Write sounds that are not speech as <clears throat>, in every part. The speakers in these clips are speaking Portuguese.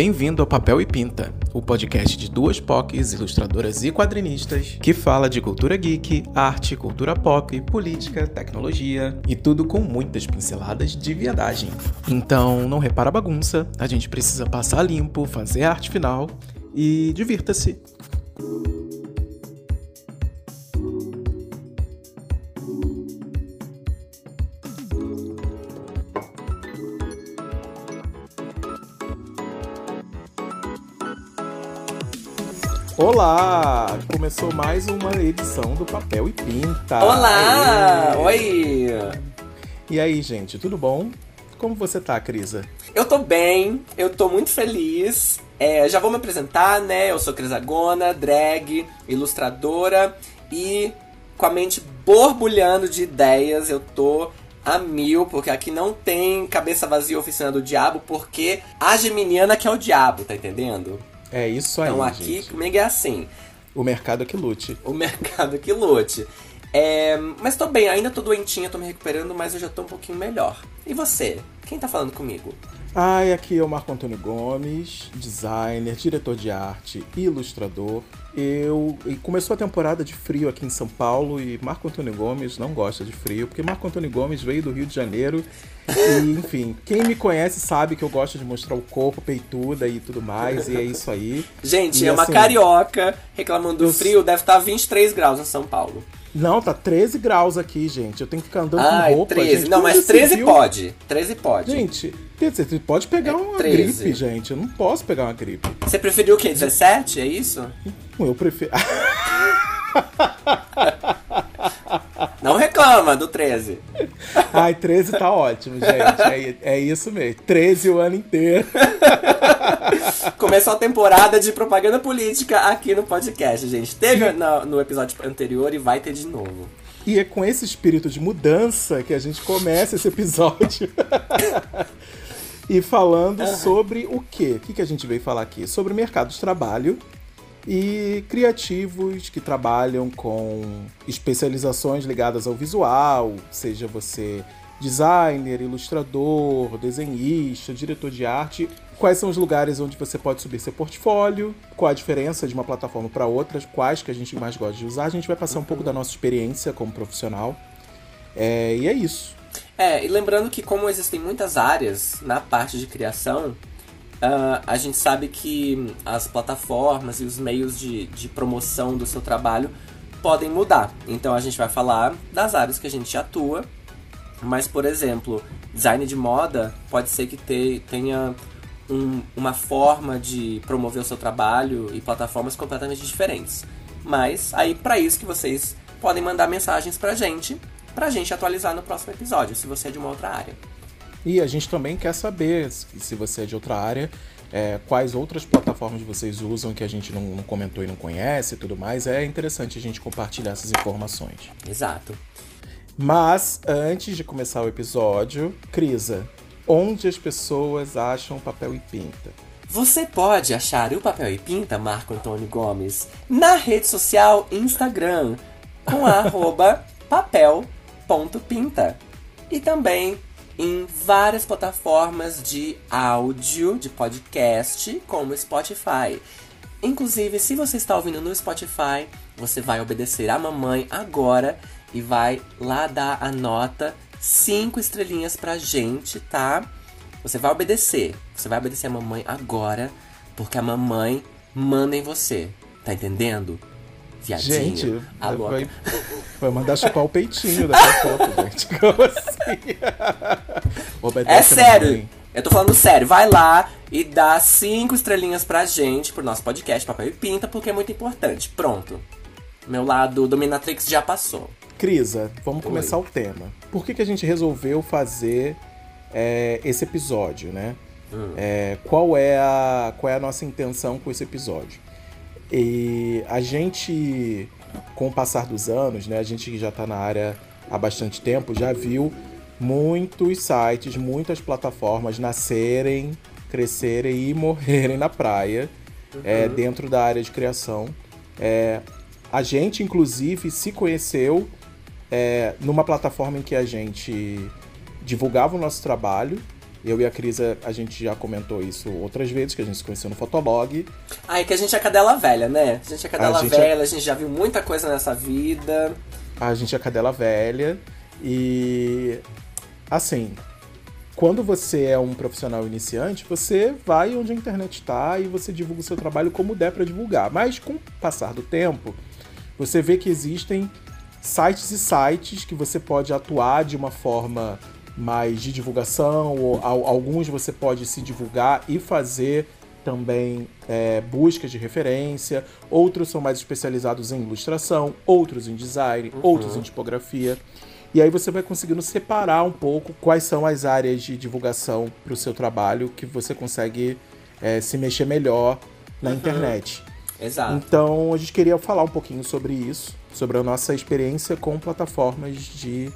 Bem-vindo ao Papel e Pinta, o podcast de duas POCs, ilustradoras e quadrinistas, que fala de cultura geek, arte, cultura pop, política, tecnologia e tudo com muitas pinceladas de viadagem. Então, não repara a bagunça, a gente precisa passar limpo, fazer a arte final e divirta-se. Olá! Começou mais uma edição do Papel e Pinta. Olá! Aê. Oi! E aí, gente, tudo bom? Como você tá, Crisa? Eu tô bem, eu tô muito feliz. É, já vou me apresentar, né? Eu sou Crisagona, drag, ilustradora e com a mente borbulhando de ideias, eu tô a mil, porque aqui não tem cabeça vazia oficina do diabo, porque a geminiana que é o diabo, tá entendendo? É isso aí. Então aqui gente. comigo é assim. O mercado é que lute. O <laughs> mercado é que lute. É, mas tô bem, ainda tô doentinha, tô me recuperando, mas eu já tô um pouquinho melhor. E você? Quem tá falando comigo? Ai, aqui é o Marco Antônio Gomes, designer, diretor de arte, ilustrador. Eu começou a temporada de frio aqui em São Paulo e Marco Antônio Gomes não gosta de frio, porque Marco Antônio Gomes veio do Rio de Janeiro e, <laughs> enfim, quem me conhece sabe que eu gosto de mostrar o corpo, peituda e tudo mais, e é isso aí. Gente, e, é uma assim, carioca reclamando do frio, deve estar 23 graus em São Paulo. Não, tá 13 graus aqui, gente. Eu tenho que ficar andando Ai, com roupa. 13. Gente, não, como mas você 13 viu? pode. 13 pode. Gente, você pode pegar É uma 13. gripe, gente. Eu não posso pegar uma gripe. Você preferiu o quê? 17? É isso? Eu prefiro. <laughs> <laughs> Reclama do 13. Ai, 13 tá ótimo, gente. É, é isso mesmo. 13 o ano inteiro. Começou a temporada de propaganda política aqui no podcast, gente. Teve no, no episódio anterior e vai ter de novo. E é com esse espírito de mudança que a gente começa esse episódio. <laughs> e falando sobre o quê? O que, que a gente veio falar aqui? Sobre o mercado de trabalho e criativos que trabalham com especializações ligadas ao visual, seja você designer, ilustrador, desenhista, diretor de arte. Quais são os lugares onde você pode subir seu portfólio? Qual a diferença de uma plataforma para outra? Quais que a gente mais gosta de usar? A gente vai passar um pouco da nossa experiência como profissional. É, e é isso. É, e lembrando que como existem muitas áreas na parte de criação, ah, a gente sabe que as plataformas e os meios de, de promoção do seu trabalho podem mudar. Então a gente vai falar das áreas que a gente atua, mas, por exemplo, design de moda pode ser que te- tenha um- uma forma de promover o seu trabalho e plataformas completamente diferentes. Mas aí para isso que vocês podem mandar mensagens pra gente, pra gente atualizar no próximo episódio, se você é de uma outra área. E a gente também quer saber, se você é de outra área, é, quais outras plataformas vocês usam que a gente não, não comentou e não conhece e tudo mais. É interessante a gente compartilhar essas informações. Exato. Mas, antes de começar o episódio, Crisa, onde as pessoas acham papel e pinta? Você pode achar o Papel e Pinta Marco Antônio Gomes na rede social Instagram com a <laughs> arroba papel.pinta e também em várias plataformas de áudio, de podcast, como Spotify. Inclusive, se você está ouvindo no Spotify, você vai obedecer a mamãe agora e vai lá dar a nota cinco estrelinhas pra gente, tá? Você vai obedecer. Você vai obedecer a mamãe agora, porque a mamãe manda em você. Tá entendendo? Viadinho. Gente, Alô. vai, <laughs> vai mandar chupar o peitinho daqui a pouco, <laughs> gente. Como assim? <laughs> Obedece É a sério. Eu tô falando sério. Vai lá e dá cinco estrelinhas pra gente, pro nosso podcast Papel e Pinta, porque é muito importante. Pronto. Meu lado dominatrix já passou. Crisa, vamos começar o tema. Por que, que a gente resolveu fazer é, esse episódio, né? É, qual, é a, qual é a nossa intenção com esse episódio? E a gente, com o passar dos anos, né? A gente que já está na área há bastante tempo, já viu muitos sites, muitas plataformas nascerem, crescerem e morrerem na praia, é, dentro da área de criação. É, a gente, inclusive, se conheceu é, numa plataforma em que a gente divulgava o nosso trabalho Eu e a Cris, a gente já comentou isso outras vezes, que a gente se conheceu no Fotolog. Ah, é que a gente é cadela velha, né? A gente é cadela a velha, é... a gente já viu muita coisa nessa vida. A gente é cadela velha e. Assim, quando você é um profissional iniciante, você vai onde a internet está e você divulga o seu trabalho como der para divulgar. Mas com o passar do tempo, você vê que existem sites e sites que você pode atuar de uma forma mais de divulgação, ou alguns você pode se divulgar e fazer também é, buscas de referência, outros são mais especializados em ilustração, outros em design, uhum. outros em tipografia. E aí você vai conseguindo separar um pouco quais são as áreas de divulgação para o seu trabalho que você consegue é, se mexer melhor na uhum. internet. Exato. Então a gente queria falar um pouquinho sobre isso, sobre a nossa experiência com plataformas de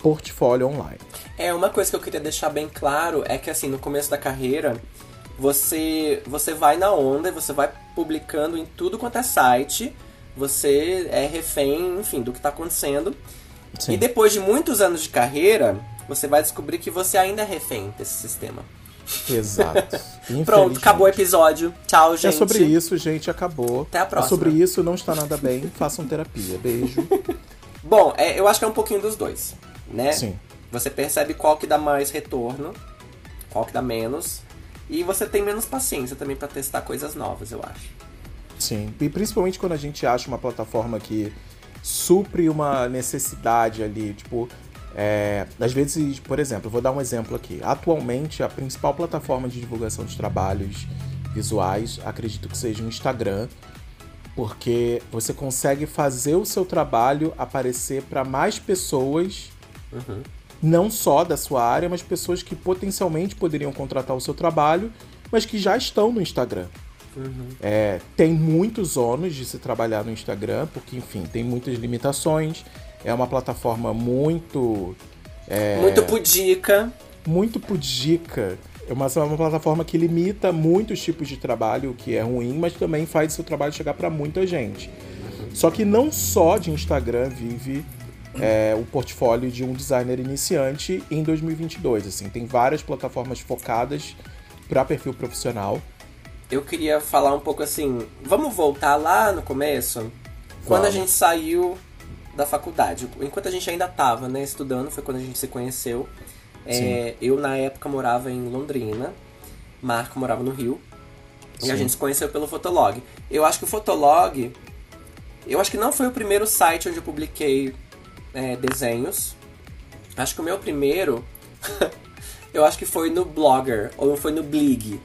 portfólio online. É, uma coisa que eu queria deixar bem claro é que assim, no começo da carreira, você você vai na onda e você vai publicando em tudo quanto é site, você é refém, enfim, do que está acontecendo. Sim. E depois de muitos anos de carreira, você vai descobrir que você ainda é refém desse sistema. Exato. <laughs> Pronto, acabou o episódio. Tchau, gente. É sobre isso, gente. Acabou. Até a próxima. É sobre isso, não está nada bem. Façam terapia. Beijo. <laughs> Bom, é, eu acho que é um pouquinho dos dois, né? Sim. Você percebe qual que dá mais retorno, qual que dá menos. E você tem menos paciência também para testar coisas novas, eu acho. Sim. E principalmente quando a gente acha uma plataforma que supre uma necessidade ali, tipo, é, às vezes, por exemplo, vou dar um exemplo aqui. Atualmente, a principal plataforma de divulgação de trabalhos visuais, acredito que seja o Instagram, porque você consegue fazer o seu trabalho aparecer para mais pessoas, uhum. não só da sua área, mas pessoas que potencialmente poderiam contratar o seu trabalho, mas que já estão no Instagram. Uhum. É, tem muitos ônus de se trabalhar no Instagram, porque, enfim, tem muitas limitações. É uma plataforma muito. É, muito pudica. Muito pudica. É uma, é uma plataforma que limita muitos tipos de trabalho, o que é ruim, mas também faz seu trabalho chegar para muita gente. Só que não só de Instagram vive é, o portfólio de um designer iniciante em 2022. Assim, tem várias plataformas focadas para perfil profissional eu queria falar um pouco assim. Vamos voltar lá no começo? Quando a gente saiu da faculdade. Enquanto a gente ainda estava né, estudando, foi quando a gente se conheceu. É, eu, na época, morava em Londrina. Marco morava no Rio. Sim. E a gente se conheceu pelo Fotolog. Eu acho que o Fotolog. Eu acho que não foi o primeiro site onde eu publiquei é, desenhos. Acho que o meu primeiro. <laughs> eu acho que foi no Blogger, ou foi no Blig.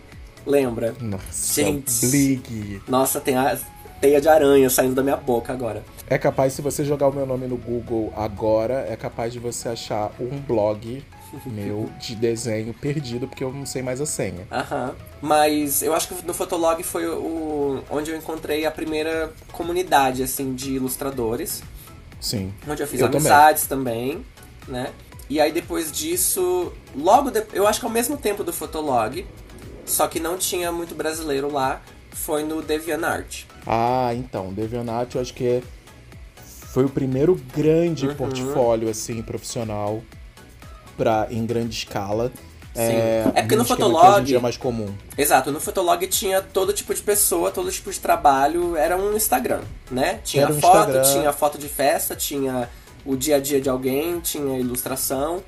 Lembra? Nossa, Gente, Blig. Nossa, tem a teia de aranha saindo da minha boca agora. É capaz, se você jogar o meu nome no Google agora, é capaz de você achar um blog meu de desenho perdido, porque eu não sei mais a senha. Aham. Mas eu acho que no Fotolog foi o, onde eu encontrei a primeira comunidade, assim, de ilustradores. Sim. Onde eu fiz eu amizades também. também, né? E aí depois disso, logo de... eu acho que ao mesmo tempo do Fotolog, só que não tinha muito brasileiro lá, foi no DeviantArt. Ah, então, DeviantArt eu acho que é, foi o primeiro grande uhum. portfólio assim profissional para em grande escala. É, é porque no Fotolog. É mais comum. Exato, no Fotolog tinha todo tipo de pessoa, todo tipo de trabalho. Era um Instagram, né? Tinha um foto, Instagram. tinha foto de festa, tinha o dia a dia de alguém, tinha ilustração.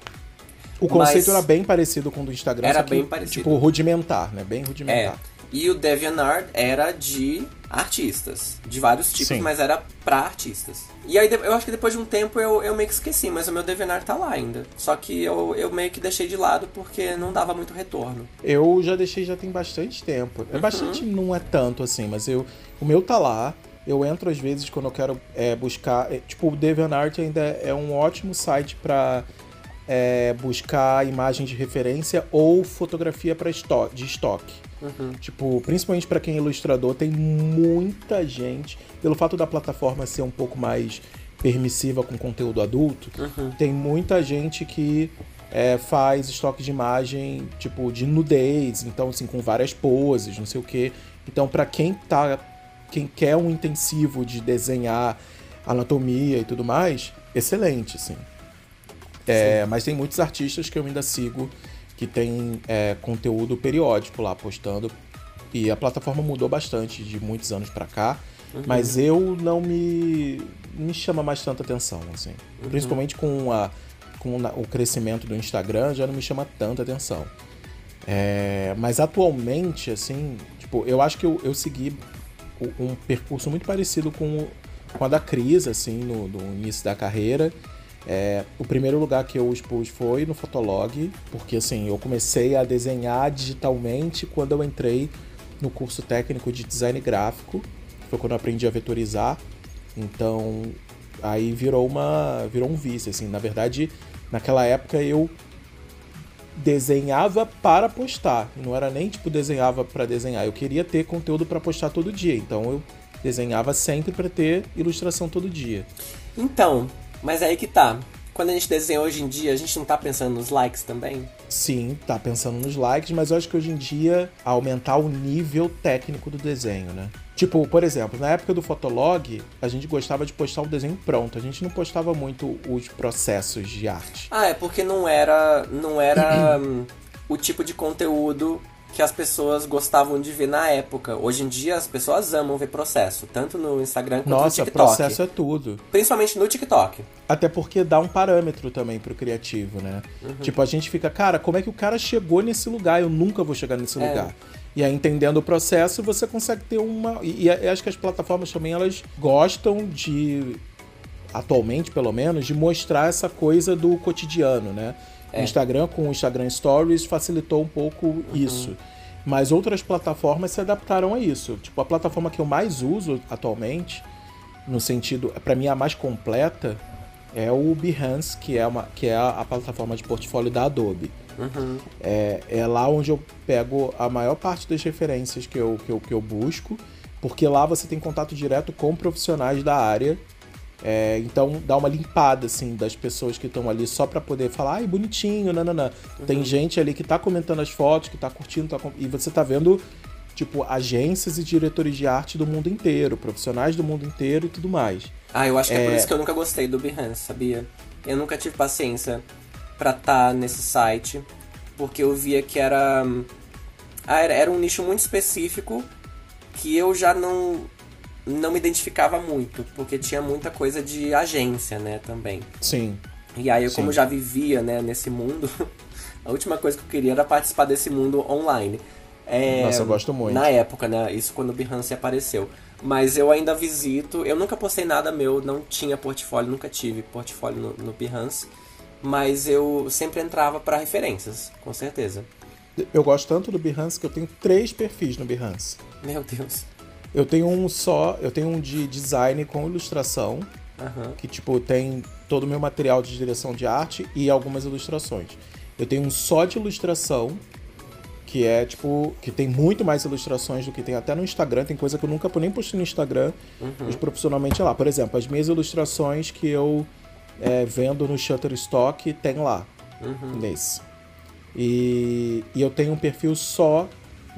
O conceito era bem parecido com o do Instagram, era que, bem parecido. Tipo, rudimentar, né? Bem rudimentar. É. E o DeviantArt era de artistas, de vários tipos, Sim. mas era pra artistas. E aí eu acho que depois de um tempo eu, eu meio que esqueci, mas o meu DeviantArt tá lá ainda. Só que eu, eu meio que deixei de lado porque não dava muito retorno. Eu já deixei já tem bastante tempo. É bastante, uhum. não é tanto assim, mas eu o meu tá lá. Eu entro às vezes quando eu quero é, buscar. É, tipo, o DeviantArt ainda é um ótimo site para é, buscar imagem de referência ou fotografia para estoque, de estoque. Uhum. Tipo, principalmente para quem é ilustrador, tem muita gente, pelo fato da plataforma ser um pouco mais permissiva com conteúdo adulto, uhum. tem muita gente que é, faz estoque de imagem, tipo, de nudez, então, assim, com várias poses, não sei o quê. Então, para quem tá. Quem quer um intensivo de desenhar anatomia e tudo mais, excelente, assim. É, mas tem muitos artistas que eu ainda sigo que tem é, conteúdo periódico lá postando. E a plataforma mudou bastante de muitos anos para cá, uhum. mas eu não me, me chama mais tanta atenção, assim. Uhum. Principalmente com, a, com o crescimento do Instagram, já não me chama tanta atenção. É, mas atualmente, assim, tipo, eu acho que eu, eu segui um percurso muito parecido com, com a da Cris, assim, no, no início da carreira. É, o primeiro lugar que eu expus foi no Fotolog, porque assim, eu comecei a desenhar digitalmente quando eu entrei no curso técnico de design gráfico, foi quando eu aprendi a vetorizar. Então, aí virou uma virou um vício assim. Na verdade, naquela época eu desenhava para postar, não era nem tipo desenhava para desenhar. Eu queria ter conteúdo para postar todo dia, então eu desenhava sempre para ter ilustração todo dia. Então, mas aí que tá. Quando a gente desenha hoje em dia, a gente não tá pensando nos likes também? Sim, tá pensando nos likes, mas eu acho que hoje em dia aumentar o nível técnico do desenho, né? Tipo, por exemplo, na época do Fotolog, a gente gostava de postar o desenho pronto. A gente não postava muito os processos de arte. Ah, é porque não era, não era <clears throat> hum, o tipo de conteúdo que as pessoas gostavam de ver na época. Hoje em dia as pessoas amam ver processo, tanto no Instagram quanto Nossa, no TikTok. processo é tudo. Principalmente no TikTok. Até porque dá um parâmetro também pro criativo, né? Uhum. Tipo, a gente fica, cara, como é que o cara chegou nesse lugar? Eu nunca vou chegar nesse é. lugar. E aí, entendendo o processo, você consegue ter uma. E, e acho que as plataformas também elas gostam de, atualmente pelo menos, de mostrar essa coisa do cotidiano, né? É. O Instagram com o Instagram Stories facilitou um pouco uhum. isso. Mas outras plataformas se adaptaram a isso. Tipo, a plataforma que eu mais uso atualmente, no sentido, para mim a mais completa, é o Behance, que é, uma, que é a, a plataforma de portfólio da Adobe. Uhum. É, é lá onde eu pego a maior parte das referências que eu, que eu, que eu busco, porque lá você tem contato direto com profissionais da área é, então dá uma limpada assim das pessoas que estão ali só para poder falar, ai, bonitinho, nananã. Uhum. Tem gente ali que tá comentando as fotos, que tá curtindo, tá, e você tá vendo tipo agências e diretores de arte do mundo inteiro, profissionais do mundo inteiro e tudo mais. Ah, eu acho que é, é por isso que eu nunca gostei do Behance, sabia? Eu nunca tive paciência para estar tá nesse site, porque eu via que era ah, era um nicho muito específico que eu já não não me identificava muito, porque tinha muita coisa de agência, né, também. Sim. E aí, eu, como já vivia, né, nesse mundo, <laughs> a última coisa que eu queria era participar desse mundo online. É, Nossa, eu gosto muito. Na época, né, isso quando o Behance apareceu. Mas eu ainda visito, eu nunca postei nada meu, não tinha portfólio, nunca tive portfólio no, no Behance. Mas eu sempre entrava para referências, com certeza. Eu gosto tanto do Behance que eu tenho três perfis no Behance. Meu Deus. Eu tenho um só, eu tenho um de design com ilustração, uhum. que tipo tem todo o meu material de direção de arte e algumas ilustrações. Eu tenho um só de ilustração, que é tipo, que tem muito mais ilustrações do que tem até no Instagram, tem coisa que eu nunca nem postei no Instagram, uhum. mas profissionalmente lá. Por exemplo, as minhas ilustrações que eu é, vendo no Shutterstock tem lá, uhum. nesse. E, e eu tenho um perfil só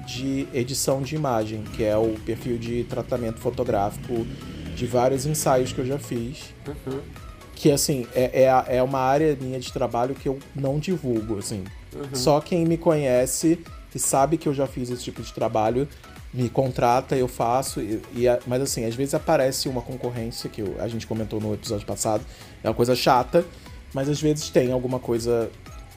de edição de imagem, que é o perfil de tratamento fotográfico de vários ensaios que eu já fiz. Uhum. Que, assim, é, é, é, uma área minha de trabalho que eu não divulgo, assim. Uhum. Só quem me conhece e sabe que eu já fiz esse tipo de trabalho me contrata, eu faço. E, e mas, assim, às vezes aparece uma concorrência, que eu, a gente comentou no episódio passado, é uma coisa chata, mas às vezes tem alguma coisa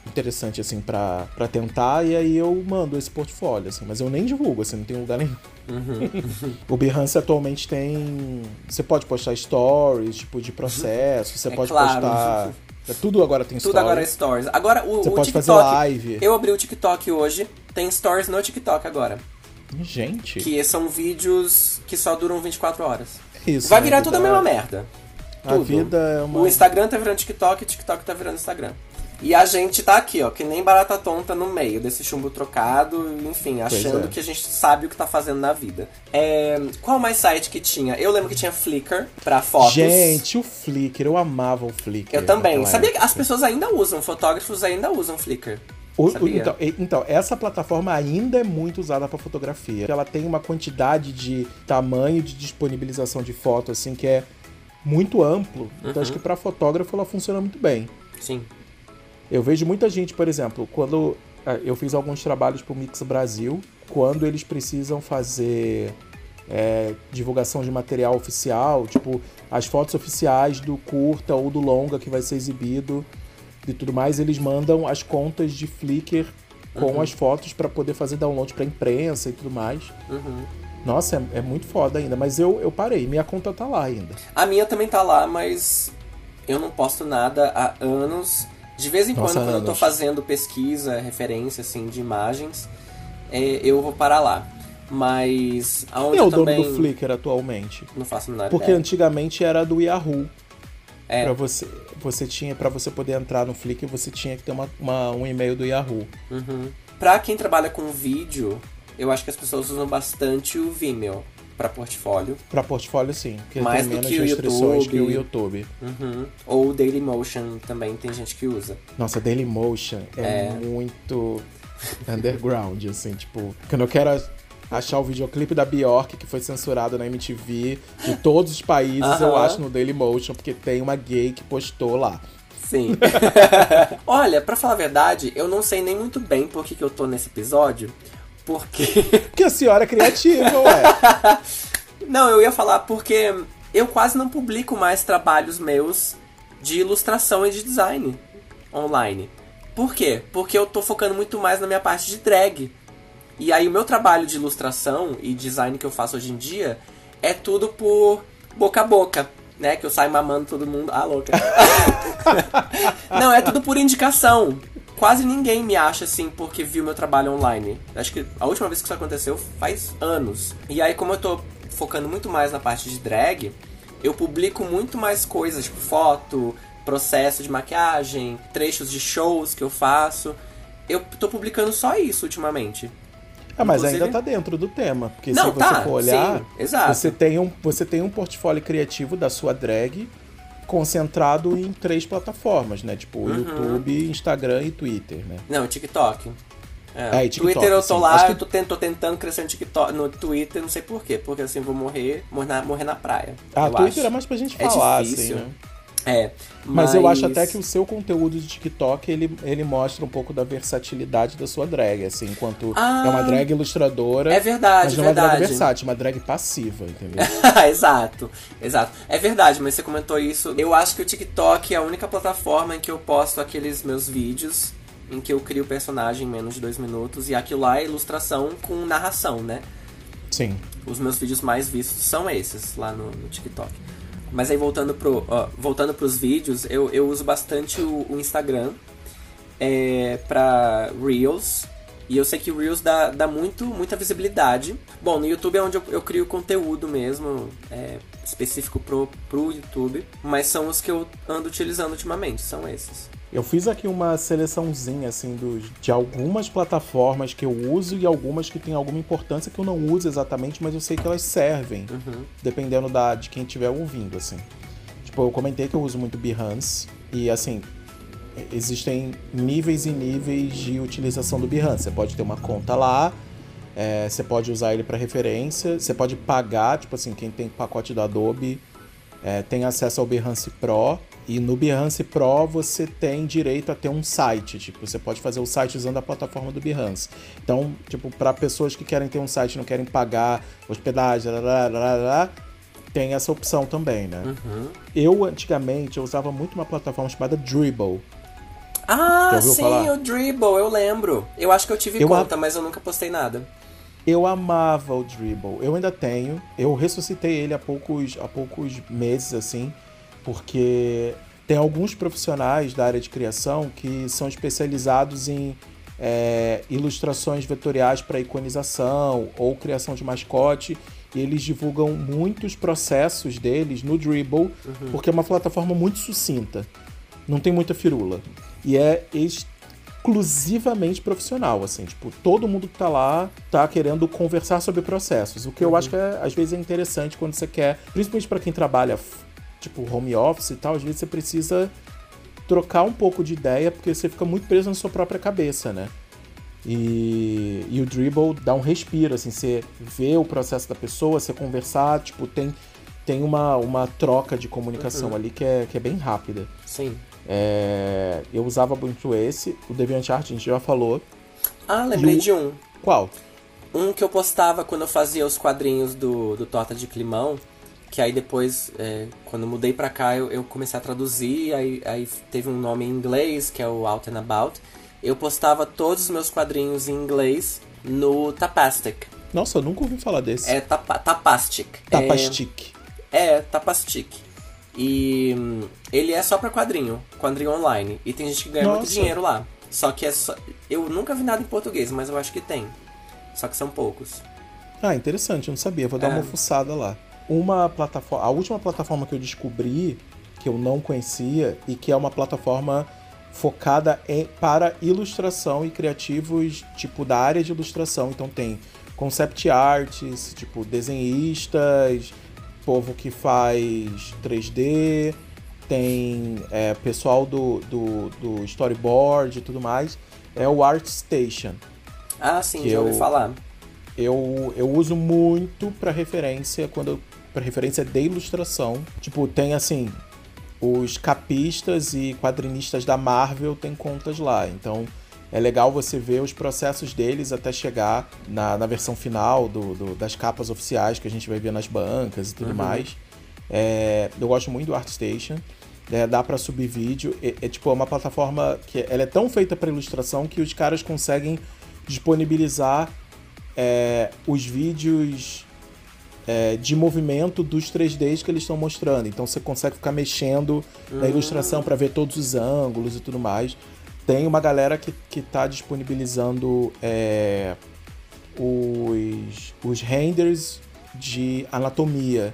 interessante, assim, para tentar, e aí eu mando esse portfólio, assim, mas eu nem divulgo, assim, não tem lugar nenhum. Uhum. <laughs> o Behance atualmente tem. Você pode postar stories, tipo, de processo, você é pode claro. postar. É, tudo agora tem stories. Tudo agora é stories. Agora o, você o pode TikTok, fazer live. Eu abri o TikTok hoje, tem stories no TikTok agora. Gente. Que são vídeos que só duram 24 horas. Isso. Vai virar tudo a mesma merda. A tudo. vida é uma. O Instagram tá virando TikTok, o TikTok tá virando Instagram. E a gente tá aqui, ó, que nem barata tonta no meio desse chumbo trocado, enfim, achando é. que a gente sabe o que tá fazendo na vida. É, qual mais site que tinha? Eu lembro que tinha Flickr pra fotos. Gente, o Flickr, eu amava o Flickr. Eu também. Sabia que as pessoas ainda usam, fotógrafos ainda usam Flickr. O, então, então, essa plataforma ainda é muito usada para fotografia. Ela tem uma quantidade de tamanho de disponibilização de foto assim que é muito amplo. Então uhum. acho que para fotógrafo ela funciona muito bem. Sim. Eu vejo muita gente, por exemplo, quando é, eu fiz alguns trabalhos pro Mix Brasil, quando eles precisam fazer é, divulgação de material oficial, tipo as fotos oficiais do curta ou do longa que vai ser exibido e tudo mais, eles mandam as contas de Flickr com uhum. as fotos para poder fazer download para imprensa e tudo mais. Uhum. Nossa, é, é, muito foda ainda, mas eu, eu parei, minha conta tá lá ainda. A minha também tá lá, mas eu não posto nada há anos. De vez em Nossa, quando, quando eu tô fazendo pesquisa, referência assim de imagens, é, eu vou parar lá. Mas aonde Quem é o também... dono do Flickr atualmente? Não faço nada. Porque antigamente era do Yahoo. É. Pra você, você tinha para você poder entrar no Flickr, você tinha que ter uma, uma um e-mail do Yahoo. Uhum. Pra quem trabalha com vídeo, eu acho que as pessoas usam bastante o Vimeo para portfólio. Para portfólio, sim. Porque Mais tem menos que restrições YouTube. que o YouTube. Uhum. Ou o Dailymotion também tem gente que usa. Nossa, Dailymotion é, é. muito underground, assim, tipo. Quando eu quero achar o videoclipe da Bjork, que foi censurado na MTV, de todos os países, uh -huh. eu acho no Dailymotion, porque tem uma gay que postou lá. Sim. <laughs> Olha, para falar a verdade, eu não sei nem muito bem por que, que eu tô nesse episódio. Porque. Porque a senhora é criativa, ué. <laughs> não, eu ia falar porque eu quase não publico mais trabalhos meus de ilustração e de design online. Por quê? Porque eu tô focando muito mais na minha parte de drag. E aí o meu trabalho de ilustração e design que eu faço hoje em dia é tudo por boca a boca, né? Que eu saio mamando todo mundo. Ah, louca. <laughs> Não, é tudo por indicação. Quase ninguém me acha assim porque viu meu trabalho online. Acho que a última vez que isso aconteceu faz anos. E aí, como eu tô focando muito mais na parte de drag, eu publico muito mais coisas, tipo foto, processo de maquiagem, trechos de shows que eu faço. Eu tô publicando só isso ultimamente. Ah, mas Inclusive... ainda tá dentro do tema. Porque não, se você tá, for olhar, sim, você, tem um, você tem um portfólio criativo da sua drag concentrado em três plataformas, né? Tipo uhum. YouTube, Instagram e Twitter, né? Não, TikTok. É, é TikTok, Twitter eu tô sim. lá, que... eu tô, tento, tô, tentando crescer no TikTok, no Twitter, não sei porquê, porque assim, vou morrer, morrer na, morrer na praia. Ah, Twitter acho. é mais pra gente é falar, assim, difícil. assim, né? É. Mas... mas... eu acho até que o seu conteúdo de TikTok ele, ele mostra um pouco da versatilidade da sua drag, assim, enquanto ah, é uma drag ilustradora. É verdade, mas não é uma drag versátil, uma drag passiva, entendeu? <laughs> exato, exato. É verdade, mas você comentou isso. Eu acho que o TikTok é a única plataforma em que eu posto aqueles meus vídeos em que eu crio o personagem em menos de dois minutos e aquilo lá é ilustração com narração, né? Sim. Os meus vídeos mais vistos são esses lá no, no TikTok. Mas aí voltando pro, ó, voltando pros vídeos, eu, eu uso bastante o, o Instagram é, para Reels. E eu sei que Reels dá, dá muito, muita visibilidade. Bom, no YouTube é onde eu, eu crio conteúdo mesmo, é, específico pro, pro YouTube. Mas são os que eu ando utilizando ultimamente, são esses. Eu fiz aqui uma seleçãozinha assim de algumas plataformas que eu uso e algumas que têm alguma importância que eu não uso exatamente, mas eu sei que elas servem, uhum. dependendo da, de quem estiver ouvindo, assim. Tipo, eu comentei que eu uso muito Behance e assim, existem níveis e níveis de utilização do Behance. Você pode ter uma conta lá, é, você pode usar ele para referência, você pode pagar, tipo assim, quem tem pacote do Adobe é, tem acesso ao Behance Pro e no Behance Pro você tem direito a ter um site, tipo, você pode fazer o site usando a plataforma do Behance. Então, tipo, para pessoas que querem ter um site, não querem pagar hospedagem, lá, lá, lá, tem essa opção também, né? Uhum. Eu antigamente eu usava muito uma plataforma chamada Dribble. Ah, sim, falar? o Dribble, eu lembro. Eu acho que eu tive eu conta, a... mas eu nunca postei nada. Eu amava o Dribble. Eu ainda tenho. Eu ressuscitei ele há poucos, há poucos meses, assim porque tem alguns profissionais da área de criação que são especializados em é, ilustrações vetoriais para iconização ou criação de mascote e eles divulgam muitos processos deles no Dribble, uhum. porque é uma plataforma muito sucinta, não tem muita firula e é exclusivamente profissional, assim, tipo, todo mundo que tá lá tá querendo conversar sobre processos, o que uhum. eu acho que é, às vezes é interessante quando você quer, principalmente para quem trabalha tipo home office e tal, às vezes você precisa trocar um pouco de ideia porque você fica muito preso na sua própria cabeça, né? E, e o dribble dá um respiro, assim, você vê o processo da pessoa, você conversar, tipo, tem, tem uma, uma troca de comunicação uhum. ali que é, que é bem rápida. Sim. É, eu usava muito esse, o DeviantArt a gente já falou. Ah, lembrei o... de um. Qual? Um que eu postava quando eu fazia os quadrinhos do, do Torta de Climão. Que aí depois, é, quando mudei pra cá, eu, eu comecei a traduzir. Aí, aí teve um nome em inglês, que é o Out and About. Eu postava todos os meus quadrinhos em inglês no Tapastic. Nossa, eu nunca ouvi falar desse. É tapa, Tapastic. Tapastic. É, é Tapastic. E hum, ele é só pra quadrinho, quadrinho online. E tem gente que ganha Nossa. muito dinheiro lá. Só que é só. Eu nunca vi nada em português, mas eu acho que tem. Só que são poucos. Ah, interessante, eu não sabia. Vou dar É. uma fuçada lá. Uma plataforma. A última plataforma que eu descobri, que eu não conhecia, e que é uma plataforma focada em, para ilustração e criativos, tipo, da área de ilustração. Então tem concept arts, tipo, desenhistas, povo que faz 3D, tem é, pessoal do, do, do storyboard e tudo mais. É o ArtStation. Ah, sim, já ouvi eu- falar. eu, eu uso muito para referência quando para referência de ilustração. Tipo, tem assim, os capistas e quadrinistas da Marvel têm contas lá. Então, é legal você ver os processos deles até chegar na, na versão final do, do- das capas oficiais que a gente vai ver nas bancas e tudo Uhum. mais. É, eu gosto muito do ArtStation. É, dá para subir vídeo. É, é, tipo é uma plataforma que ela é tão feita para ilustração que os caras conseguem disponibilizar é, os vídeos é, de movimento dos 3Ds que eles estão mostrando. Então você consegue ficar mexendo na ilustração para ver todos os ângulos e tudo mais. Tem uma galera que, que tá disponibilizando é, os, os renders de anatomia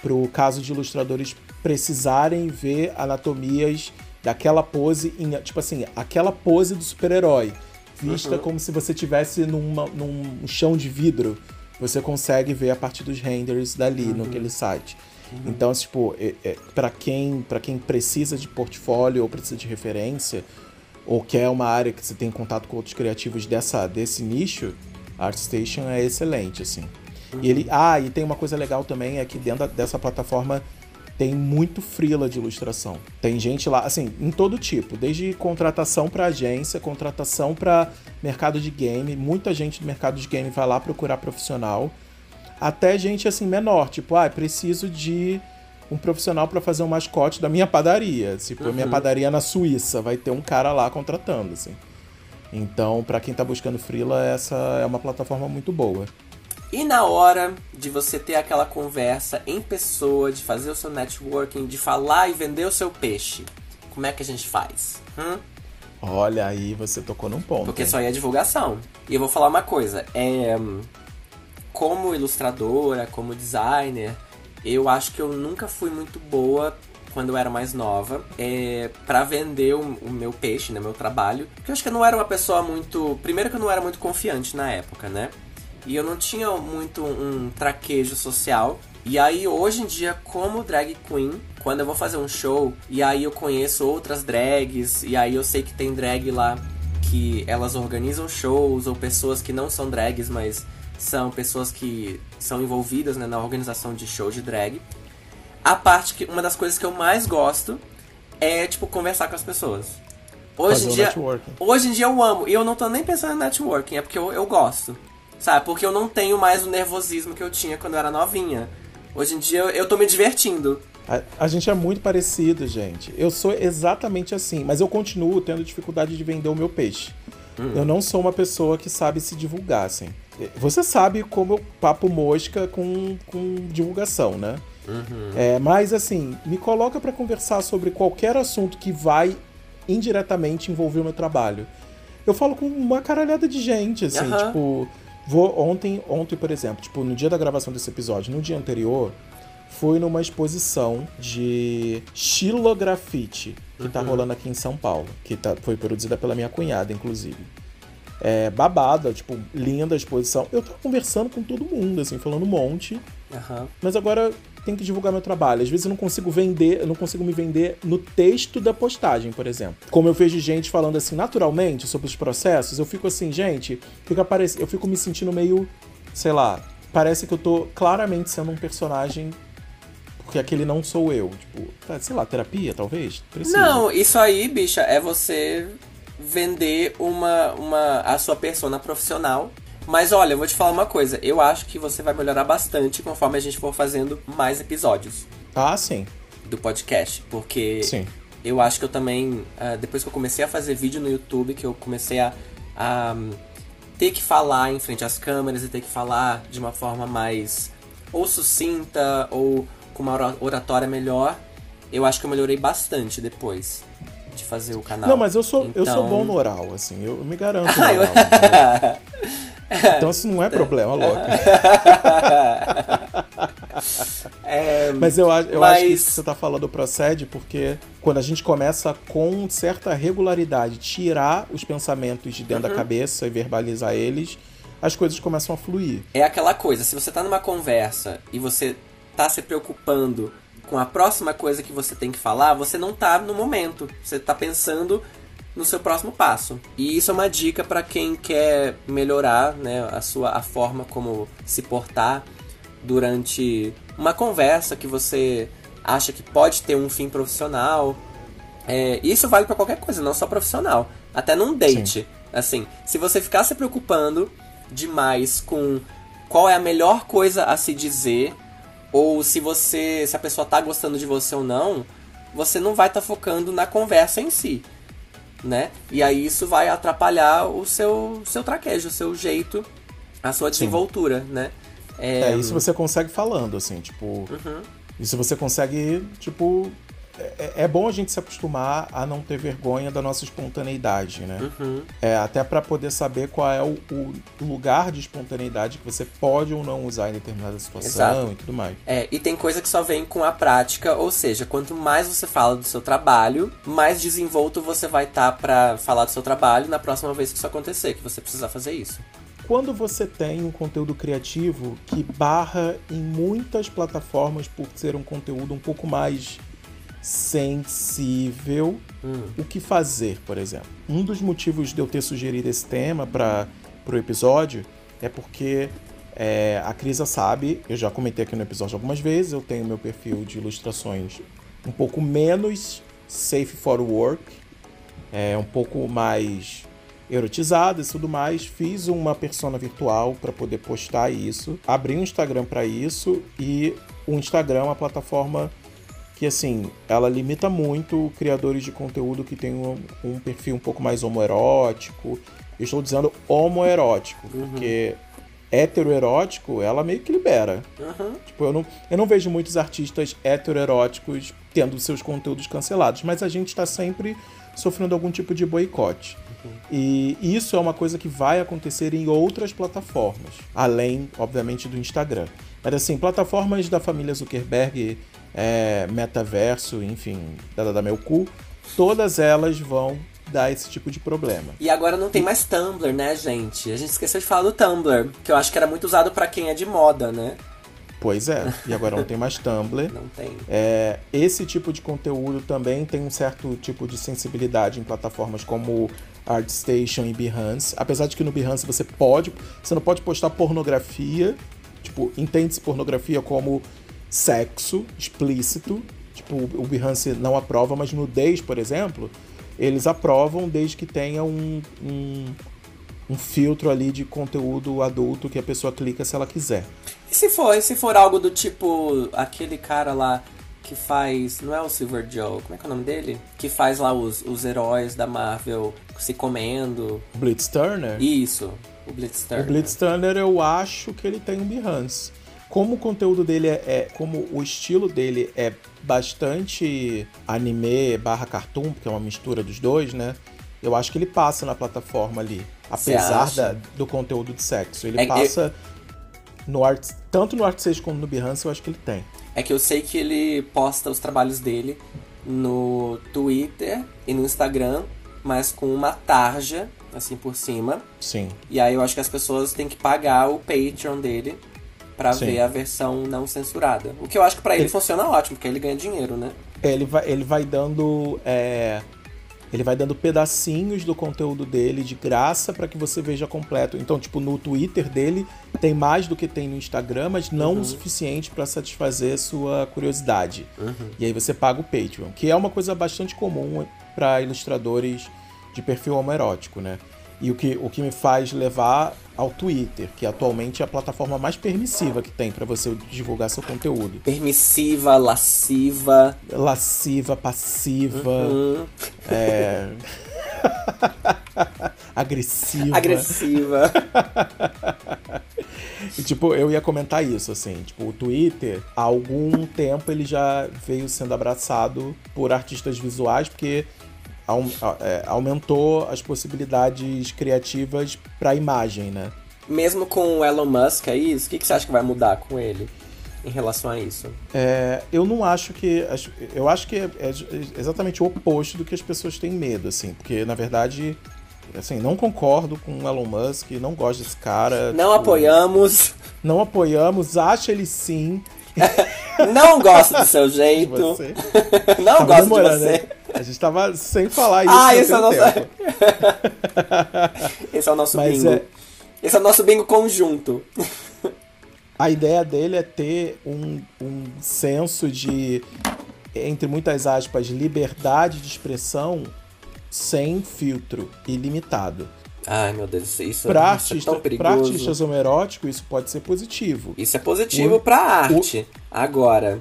para o caso de ilustradores precisarem ver anatomias daquela pose, em, tipo assim, aquela pose do super-herói, vista Uhum. como se você tivesse numa, num chão de vidro. Você consegue ver a partir dos renders dali Uhum. no aquele site. Então, tipo, é, é, para quem, pra quem precisa de portfólio ou precisa de referência, ou quer uma área que você tem contato com outros criativos dessa, desse nicho, a ArtStation é excelente, assim. E ele, ah, e tem uma coisa legal também, é que dentro dessa plataforma tem muito freela de ilustração. Tem gente lá, assim, em todo tipo, desde contratação para agência, contratação para mercado de game, muita gente do mercado de game vai lá procurar profissional, até gente assim menor, tipo, ah, preciso de um profissional para fazer um mascote da minha padaria. Tipo, a minha padaria é na Suíça, vai ter um cara lá contratando, assim. Então, para quem tá buscando freela, essa é uma plataforma muito boa. E na hora de você ter aquela conversa em pessoa, de fazer o seu networking, de falar e vender o seu peixe, como é que a gente faz? Hum? Olha, aí você tocou num ponto. Porque hein? aí é divulgação. E eu vou falar uma coisa, é como ilustradora, como designer, eu acho que eu nunca fui muito boa quando eu era mais nova, é, para vender o, o meu peixe, né, meu trabalho. Porque eu acho que eu não era uma pessoa muito. Primeiro que eu não era muito confiante na época, né? E eu não tinha muito um traquejo social. E aí, hoje em dia, como drag queen, quando eu vou fazer um show e aí eu conheço outras drags, e aí eu sei que tem drag lá que elas organizam shows, ou pessoas que não são drags, mas são pessoas que são envolvidas né, na organização de shows de drag. A parte que. Uma das coisas que eu mais gosto é, tipo, conversar com as pessoas. Hoje Fazer em dia. networking. Hoje em dia eu amo. E eu não tô nem pensando em networking, é porque eu, eu gosto. Sabe? Porque eu não tenho mais o nervosismo que eu tinha quando eu era novinha. Hoje em dia eu, eu tô me divertindo. A, a gente é muito parecido, gente. Eu sou exatamente assim, mas eu continuo tendo dificuldade de vender o meu peixe. Eu não sou uma pessoa que sabe se divulgar, assim. Você sabe como eu papo mosca com, com divulgação, né? É, mas assim, me coloca pra conversar sobre qualquer assunto que vai indiretamente envolver o meu trabalho. Eu falo com uma caralhada de gente, assim, Aham. tipo, vou ontem, ontem, por exemplo, tipo, no dia da gravação desse episódio, no dia anterior, fui numa exposição de xilografite que tá rolando aqui em São Paulo, que tá, foi produzida pela minha cunhada, inclusive. É babada, tipo, linda a exposição. Eu tava conversando com todo mundo, assim, falando um monte. Aham. Mas agora tem que divulgar meu trabalho. Às vezes eu não consigo vender, eu não consigo me vender no texto da postagem, por exemplo. Como eu vejo gente falando assim naturalmente sobre os processos, eu fico assim, gente, fica eu fico me sentindo meio, sei lá, parece que eu tô claramente sendo um personagem porque aquele não sou eu, tipo, tá, sei lá, terapia talvez? Preciso. Não, isso aí, bicha, é você vender uma, uma a sua persona profissional. Mas olha, eu vou te falar uma coisa. Eu acho que você vai melhorar bastante conforme a gente for fazendo mais episódios. Ah, sim. Do podcast. Porque sim. eu acho que eu também. Uh, depois que eu comecei a fazer vídeo no YouTube, que eu comecei a, a ter que falar em frente às câmeras e ter que falar de uma forma mais ou sucinta ou com uma oratória melhor, eu acho que eu melhorei bastante depois de fazer o canal. Não, mas eu sou, então... eu sou bom no oral, assim, eu me garanto <laughs> no oral. <laughs> <laughs> então isso não é problema, louco. <laughs> É, mas eu, eu mas... acho que isso que você está falando procede porque quando a gente começa com certa regularidade tirar os pensamentos de dentro uhum. da cabeça e verbalizar eles, as coisas começam a fluir. É aquela coisa, se você está numa conversa e você está se preocupando com a próxima coisa que você tem que falar, você não está no momento. Você está pensando no seu próximo passo. E isso é uma dica para quem quer melhorar, né, a sua a forma como se portar durante uma conversa que você acha que pode ter um fim profissional. É, isso vale para qualquer coisa, não só profissional. Até num date. Sim. Assim, se você ficar se preocupando demais com qual é a melhor coisa a se dizer ou se você se a pessoa tá gostando de você ou não, você não vai estar tá focando na conversa em si, né? E aí isso vai atrapalhar o seu seu traquejo, o seu jeito, a sua desenvoltura, Sim. né? É... é, isso você consegue falando, assim, tipo. Uhum. Isso você consegue, tipo, é, bom a gente se acostumar a não ter vergonha da nossa espontaneidade, né? Uhum. É, até para poder saber qual é o, o, lugar de espontaneidade que você pode ou não usar em determinada situação Exato. e tudo mais. É, e tem coisa que só vem com a prática, ou seja, quanto mais você fala do seu trabalho, mais desenvolto você vai estar tá para falar do seu trabalho na próxima vez que isso acontecer, que você precisar fazer isso quando você tem um conteúdo criativo que barra em muitas plataformas por ser um conteúdo um pouco mais sensível hum. o que fazer, por exemplo. Um dos motivos de eu ter sugerido esse tema para o episódio é porque é, a Crisa sabe, eu já comentei aqui no episódio algumas vezes, eu tenho meu perfil de ilustrações um pouco menos safe for work, é um pouco mais erotizado e tudo mais. Fiz uma persona virtual para poder postar isso, abri um Instagram para isso e o Instagram é uma plataforma que assim, ela limita muito criadores de conteúdo que tem um, um perfil um pouco mais homoerótico. Eu estou dizendo homoerótico, uhum. porque heteroerótico, ela meio que libera. Uhum. Tipo, eu não, eu não vejo muitos artistas heteroeróticos tendo seus conteúdos cancelados, mas a gente está sempre sofrendo algum tipo de boicote. Uhum. E isso é uma coisa que vai acontecer em outras plataformas, além, obviamente, do Instagram. Mas assim, plataformas da família Zuckerberg é, metaverso, enfim, da, da meu cu, todas elas vão dar esse tipo de problema. E agora não tem mais Tumblr, né, gente? A gente esqueceu de falar do Tumblr, que eu acho que era muito usado para quem é de moda, né? Pois é, e agora não tem mais Tumblr. Não tem. É, esse tipo de conteúdo também tem um certo tipo de sensibilidade em plataformas como ArtStation e Behance. Apesar de que no Behance você pode, você não pode postar pornografia, tipo, entende-se pornografia como sexo explícito. Tipo, o Behance não aprova, mas nudez, por exemplo, eles aprovam desde que tenha um, um, um, filtro ali de conteúdo adulto que a pessoa clica se ela quiser. E se for, e se for algo do tipo aquele cara lá que faz. Não é o Silver Joe, como é que é o nome dele? Que faz lá os, os heróis da Marvel se comendo. Blitz Turner? Isso, o Blitz Turner. O Blitz Turner eu acho que ele tem um Behance como o conteúdo dele é, é, como o estilo dele é bastante anime barra cartoon, porque é uma mistura dos dois, né? Eu acho que ele passa na plataforma ali. Apesar da, do conteúdo de sexo. Ele é, passa eu... no art, tanto no ArtStage como no Behance, eu acho que ele tem. É que eu sei que ele posta os trabalhos dele no Twitter e no Instagram, mas com uma tarja, assim, por cima. Sim. E aí eu acho que as pessoas têm que pagar o Patreon dele para ver a versão não censurada. O que eu acho que para ele, ele, funciona ótimo, porque ele ganha dinheiro, né? Ele vai, ele vai dando. É, ele vai dando pedacinhos do conteúdo dele de graça para que você veja completo. Então, tipo, no Twitter dele tem mais do que tem no Instagram, mas não uhum. o suficiente para satisfazer sua curiosidade. Uhum. E aí você paga o Patreon, que é uma coisa bastante comum para ilustradores de perfil homoerótico, né? E o que, o que me faz levar ao Twitter, que atualmente é a plataforma mais permissiva que tem para você divulgar seu conteúdo. Permissiva, lasciva. Lasciva, passiva. Uhum. É... <laughs> Agressiva. Agressiva. e, tipo, eu ia comentar isso, assim. Tipo, o Twitter, há algum tempo, ele já veio sendo abraçado por artistas visuais, porque aumentou as possibilidades criativas para a imagem, né? Mesmo com o Elon Musk aí, o que, que você acha que vai mudar com ele em relação a isso? É, eu não acho que. Eu acho que é, é exatamente o oposto do que as pessoas têm medo, assim, porque na verdade assim, não concordo com o Elon Musk, não gosto desse cara. Não tipo, apoiamos. Não apoiamos, acho ele sim. <laughs> não gosto do seu <laughs> jeito. <laughs> não tava gosto de você. Né? A gente tava sem falar isso. Ah, esse é o nosso. <laughs> esse é o nosso Mas bingo. É... Esse é o nosso bingo conjunto. A ideia dele é ter um, um senso de, entre muitas aspas, liberdade de expressão sem filtro, ilimitado. Ai, meu Deus, isso, pra é artista, tão perigoso. Pra artistas homoeróticos, isso pode ser positivo. Isso é positivo o, pra arte. O, Agora,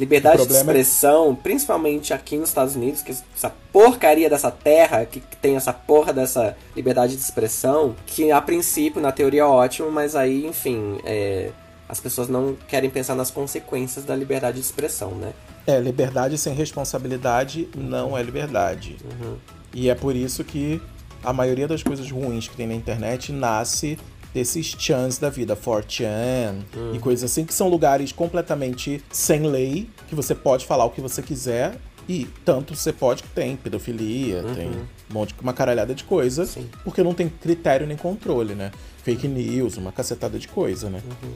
liberdade de é expressão, é... principalmente aqui nos Estados Unidos, que essa porcaria dessa terra, que tem essa porra dessa liberdade de expressão, que a princípio, na teoria é ótimo, mas aí, enfim, é, as pessoas não querem pensar nas consequências da liberdade de expressão, né? É, liberdade sem responsabilidade não é liberdade. Uhum. E é por isso que a maioria das coisas ruins que tem na internet nasce desses chans da vida, 4chan uhum. e coisas assim, que são lugares completamente sem lei, que você pode falar o que você quiser. E tanto você pode que tem pedofilia, uhum. tem um monte, uma caralhada de coisa, Sim. porque não tem critério nem controle, né? Fake news, uma cacetada de coisa, né? Uhum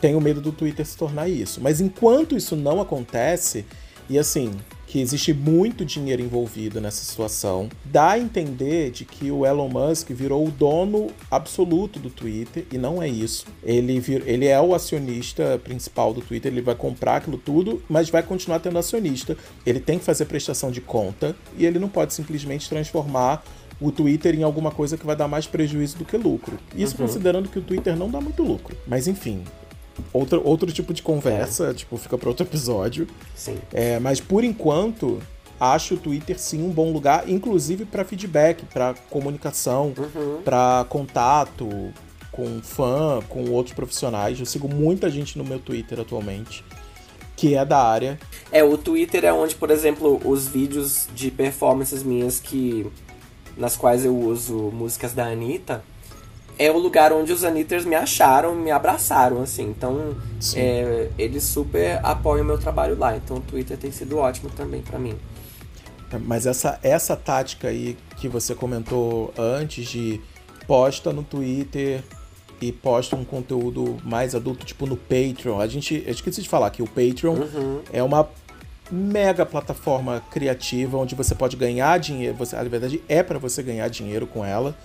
tenho medo do Twitter se tornar isso. Mas enquanto isso não acontece, e assim, que existe muito dinheiro envolvido nessa situação, dá a entender de que o Elon Musk virou o dono absoluto do Twitter, e não é isso. Ele, vir, ele é o acionista principal do Twitter, ele vai comprar aquilo tudo, mas vai continuar tendo acionista. Ele tem que fazer prestação de conta, e ele não pode simplesmente transformar o Twitter em alguma coisa que vai dar mais prejuízo do que lucro. Isso uhum. considerando que o Twitter não dá muito lucro. Mas enfim, outro, outro tipo de conversa, é. tipo, fica para outro episódio. Sim. É, mas por enquanto, acho o Twitter sim um bom lugar, inclusive para feedback, para comunicação, uhum. para contato com fã, com outros profissionais. Eu sigo muita gente no meu Twitter atualmente que é da área. É, o Twitter é onde, por exemplo, os vídeos de performances minhas que nas quais eu uso músicas da Anitta, é o lugar onde os Anitters me acharam, me abraçaram, assim. Então, é, eles super apoiam o meu trabalho lá. Então, o Twitter tem sido ótimo também para mim. Mas essa, essa tática aí que você comentou antes de posta no Twitter e posta um conteúdo mais adulto, tipo no Patreon. A gente, eu esqueci de falar que o Patreon uhum. é uma mega plataforma criativa onde você pode ganhar dinheiro. Você, a verdade é para você ganhar dinheiro com ela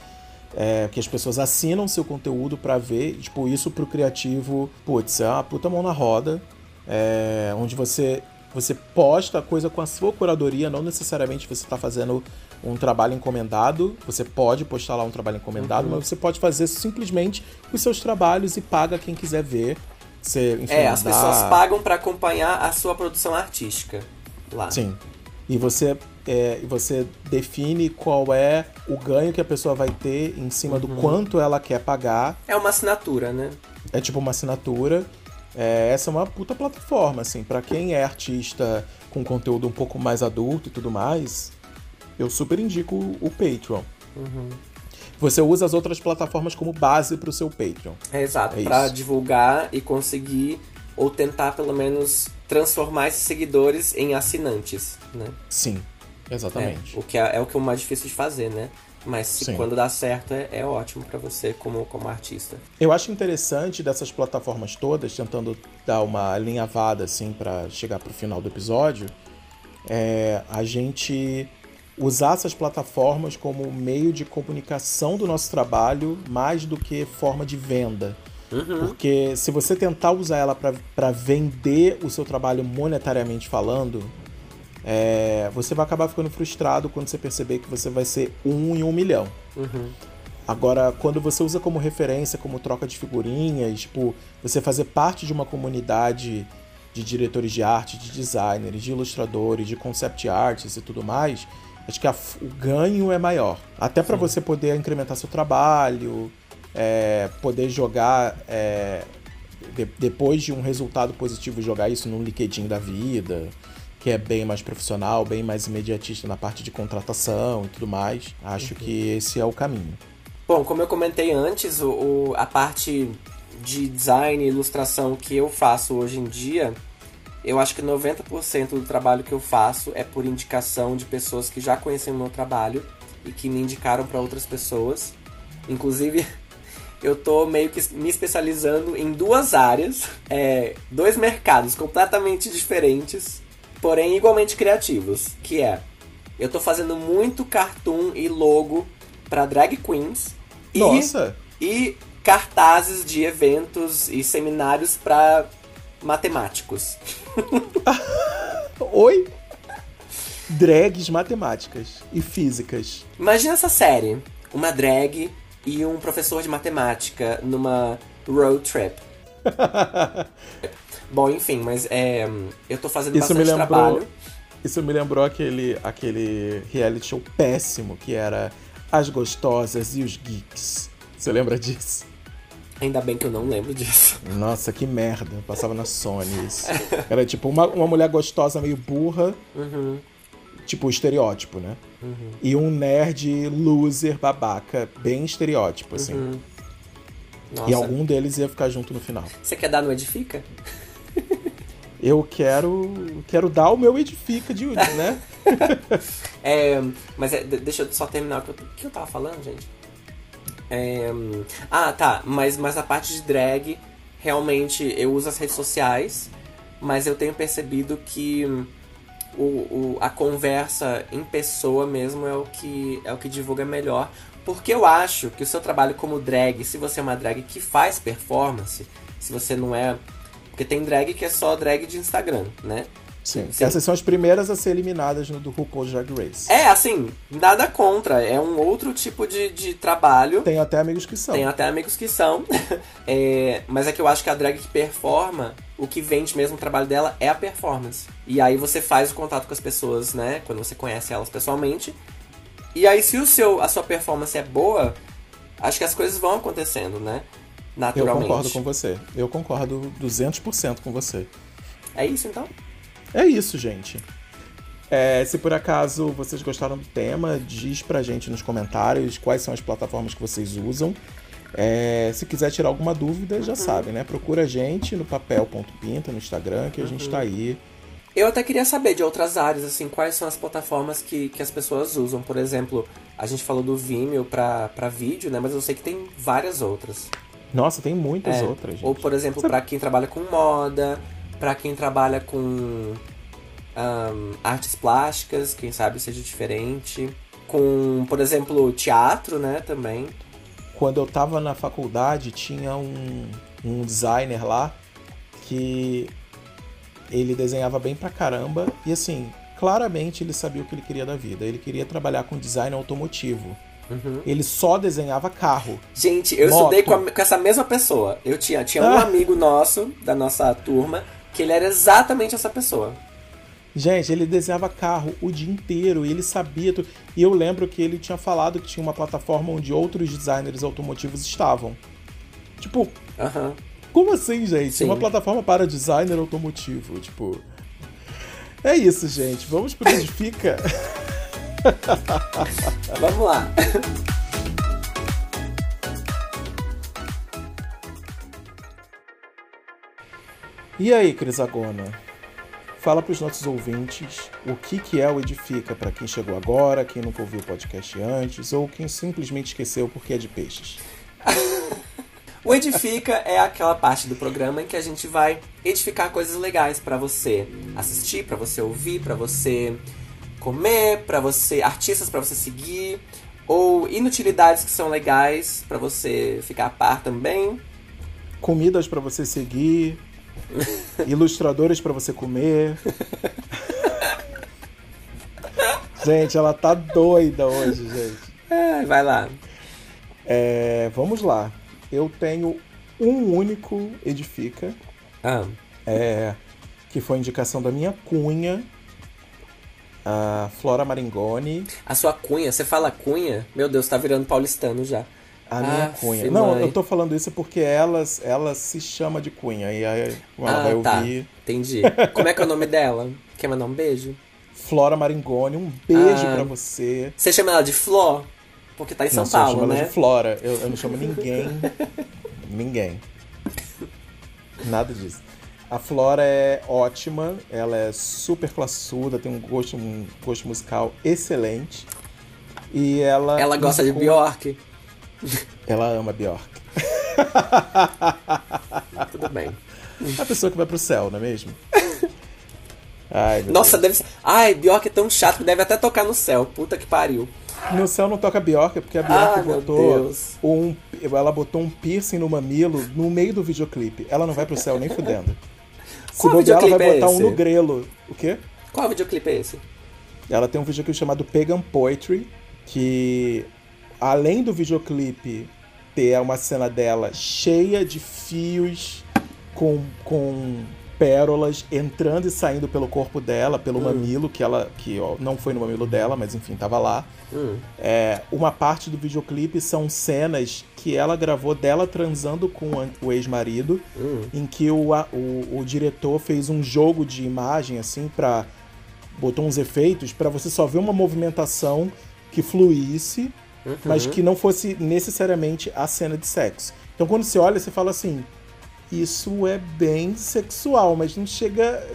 é, que as pessoas assinam seu conteúdo para ver, tipo, isso pro criativo, putz, é uma puta mão na roda, é, onde você você posta a coisa com a sua curadoria, não necessariamente você está fazendo um trabalho encomendado, você pode postar lá um trabalho encomendado, uhum. mas você pode fazer simplesmente os seus trabalhos e paga quem quiser ver. Você, enfim, é, as dá... pessoas pagam para acompanhar a sua produção artística lá. Sim. E você é, você define qual é o ganho que a pessoa vai ter em cima uhum. do quanto ela quer pagar. É uma assinatura, né? É tipo uma assinatura. É, essa é uma puta plataforma, assim, para quem é artista com conteúdo um pouco mais adulto e tudo mais, eu super indico o Patreon. Uhum. Você usa as outras plataformas como base para o seu Patreon. É, exato, é para divulgar e conseguir ou tentar pelo menos transformar esses seguidores em assinantes, né? Sim, Exatamente. É, o que é, é, o que é o mais difícil de fazer, né? Mas se, quando dá certo, é, é ótimo para você como, como artista. Eu acho interessante dessas plataformas todas, tentando dar uma alinhavada assim para chegar pro final do episódio, é a gente usar essas plataformas como meio de comunicação do nosso trabalho mais do que forma de venda. Uhum. Porque se você tentar usar ela para vender o seu trabalho monetariamente falando, É, você vai acabar ficando frustrado quando você perceber que você vai ser um em um milhão. Uhum. Agora, quando você usa como referência, como troca de figurinhas, tipo, você fazer parte de uma comunidade de diretores de arte, de designers, de ilustradores, de concept artists e tudo mais, acho que a, o ganho é maior. Até para você poder incrementar seu trabalho, é, poder jogar é, de, depois de um resultado positivo, jogar isso num LinkedIn da vida, que é bem mais profissional, bem mais imediatista na parte de contratação e tudo mais. Acho uhum. que esse é o caminho. Bom, como eu comentei antes, o, o, a parte de design e ilustração que eu faço hoje em dia, eu acho que 90% do trabalho que eu faço é por indicação de pessoas que já conhecem o meu trabalho e que me indicaram para outras pessoas. Inclusive, <laughs> eu tô meio que me especializando em duas áreas, é, dois mercados completamente diferentes, porém igualmente criativos, que é eu tô fazendo muito cartoon e logo para drag queens. Nossa! E, e cartazes de eventos e seminários para matemáticos. <laughs> Oi? Drags matemáticas e físicas. Imagina essa série. Uma drag e um professor de matemática numa road trip. <laughs> Bom, enfim, mas é, eu tô fazendo Isso bastante lembrou... trabalho. Isso me lembrou aquele, aquele reality show péssimo que era as Gostosas e os Geeks. Você lembra disso? Ainda bem que eu não lembro disso. Nossa, que merda. Passava na Sony isso. Era tipo uma, uma mulher gostosa meio burra. Uhum. Tipo, estereótipo, né? Uhum. E um nerd loser babaca, bem estereótipo, assim. Uhum. E algum deles ia ficar junto no final. Você quer dar no Edifica? <laughs> eu quero quero dar o meu edifica de né? <laughs> é, mas é, deixa eu só terminar o que eu, que eu tava falando, gente. É, ah, tá. Mas, mas a parte de drag, realmente eu uso as redes sociais, mas eu tenho percebido que o, o, a conversa em pessoa mesmo é o que é o que divulga melhor. Porque eu acho que o seu trabalho como drag, se você é uma drag que faz performance, se você não é porque tem drag que é só drag de Instagram, né? Sim. Sim. Essas são as primeiras a ser eliminadas no do RuPaul's Drag Race. É, assim, nada contra. É um outro tipo de, de trabalho. Tem até amigos que são. Tem até amigos que são. <laughs> é, mas é que eu acho que a drag que performa, o que vende mesmo o trabalho dela é a performance. E aí você faz o contato com as pessoas, né? Quando você conhece elas pessoalmente. E aí, se o seu, a sua performance é boa, acho que as coisas vão acontecendo, né? naturalmente. Eu concordo com você. Eu concordo 200% com você. É isso então? É isso, gente. É, se por acaso vocês gostaram do tema, diz pra gente nos comentários quais são as plataformas que vocês usam. É, se quiser tirar alguma dúvida, já uhum. sabe, né? Procura a gente no papel.pinta, no Instagram, que a gente tá aí. Eu até queria saber de outras áreas, assim, quais são as plataformas que, que as pessoas usam. Por exemplo, a gente falou do Vimeo pra, pra vídeo, né? Mas eu sei que tem várias outras. Nossa, tem muitas é. outras. Gente. Ou, por exemplo, para quem trabalha com moda, para quem trabalha com um, artes plásticas, quem sabe seja diferente. Com, por exemplo, teatro, né, também. Quando eu tava na faculdade, tinha um, um designer lá que ele desenhava bem pra caramba e assim, claramente ele sabia o que ele queria da vida. Ele queria trabalhar com design automotivo. Uhum. Ele só desenhava carro. Gente, eu moto. estudei com, a, com, essa mesma pessoa. Eu tinha, tinha um ah. amigo nosso, da nossa turma, que ele era exatamente essa pessoa. Gente, ele desenhava carro o dia inteiro e ele sabia tudo. E eu lembro que ele tinha falado que tinha uma plataforma onde outros designers automotivos estavam. Tipo, uhum. Como assim, gente? Sim. Uma plataforma para designer automotivo. Tipo. É isso, gente. Vamos pro Edifica. <laughs> Vamos lá. E aí, Crisagona? Fala para os nossos ouvintes o que, que é o Edifica para quem chegou agora, quem nunca ouviu o podcast antes ou quem simplesmente esqueceu porque é de peixes. <laughs> o Edifica é aquela parte do programa em que a gente vai edificar coisas legais para você assistir, para você ouvir, para você comer, para você artistas para você seguir ou inutilidades que são legais para você ficar a par também. Comidas para você seguir, ilustradores para você comer. Gente, ela tá doida hoje, gente. É, vai lá. É, vamos lá. Eu tenho um único Edifica. Ah. É, que foi indicação da minha cunha, a Flora Maringoni. A sua cunha? Você fala cunha? Meu Deus, tá virando paulistano já. A minha Aff, cunha. Não, mãe. eu tô falando isso porque ela, ela se chama de cunha. E aí ela ah, vai tá. ouvir. Entendi. Como é que é o nome dela? Quer mandar um beijo? Flora Maringoni, um beijo Ah. pra você. Você chama ela de Flor? Porque tá em São não, só eu Paulo, chamo né? ela de Flora. Eu, eu não chamo ninguém. <laughs> ninguém. Nada disso. A Flora é ótima, ela é super classuda, tem um gosto, um gosto musical excelente. E ela. Ela gosta de indicou- Bjork? Ela ama Bjork. <laughs> Tudo bem. A pessoa que vai pro céu, não é mesmo? <laughs> Ai, Nossa, Deus. deve ser... Ai, Bjork é tão chato que deve até tocar no céu. Puta que pariu. No céu não toca Bjork, porque a Bjork Ah, meu botou um. Ela botou um piercing no mamilo no meio do videoclipe. Ela não vai pro céu nem fudendo. <laughs> Se Qual bobear, ela vai é botar um esse? no grelo. O quê? Qual videoclipe é esse? Ela tem um videoclipe chamado Pagan Poetry, que além do videoclipe ter uma cena dela cheia de fios com, com pérolas entrando e saindo pelo corpo dela, pelo mamilo, que ela que ó, não foi no mamilo dela, mas enfim, tava lá. Hum. É, uma parte do videoclipe são cenas que ela gravou dela transando com o ex-marido, Hum. em que o, o, o diretor fez um jogo de imagem assim para botou uns efeitos pra você só ver uma movimentação que fluísse, Uhum. mas que não fosse necessariamente a cena de sexo. Então quando você olha, você fala assim, isso é bem sexual, mas não chega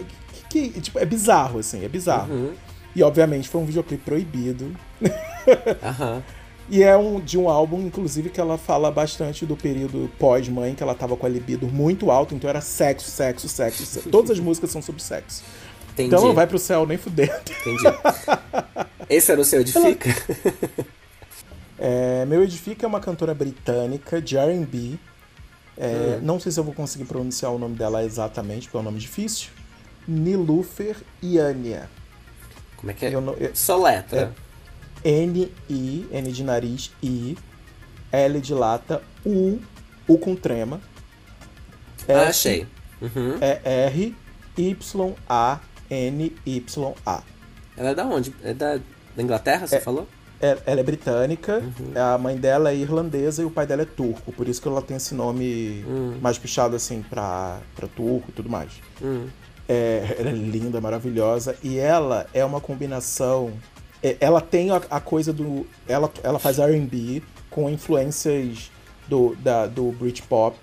que, que- tipo, é bizarro assim, é bizarro. Uhum. E obviamente foi um videoclipe proibido. <laughs> Aham. E é um, de um álbum, inclusive, que ela fala bastante do período pós-mãe, que ela tava com a libido muito alto, então era sexo, sexo, sexo. sexo. <laughs> Todas as músicas são sobre sexo. Entendi. Então não vai pro céu nem fudendo. Entendi. Esse era o seu Edifica? É, Meu Edifica é uma cantora britânica de R&B. É, Não sei se eu vou conseguir pronunciar o nome dela exatamente, porque é um nome difícil. Nilufer Iania. Como é que é? Eu eu- Soletra. N-I, N de nariz, I, L de lata, U, U com trema. Ah, F, achei. Uhum. É R, Y, A, N, Y, A. Ela é da onde? É da, da Inglaterra, você É. falou? É- Ela é britânica, a mãe dela é irlandesa e o pai dela é turco, por isso que ela tem esse nome mais puxado assim pra, pra turco e tudo mais. Hum. É, ela é linda, maravilhosa. E ela é uma combinação. é, Ela tem a, a coisa do. Ela, ela faz RB com influências do, da, do Britpop.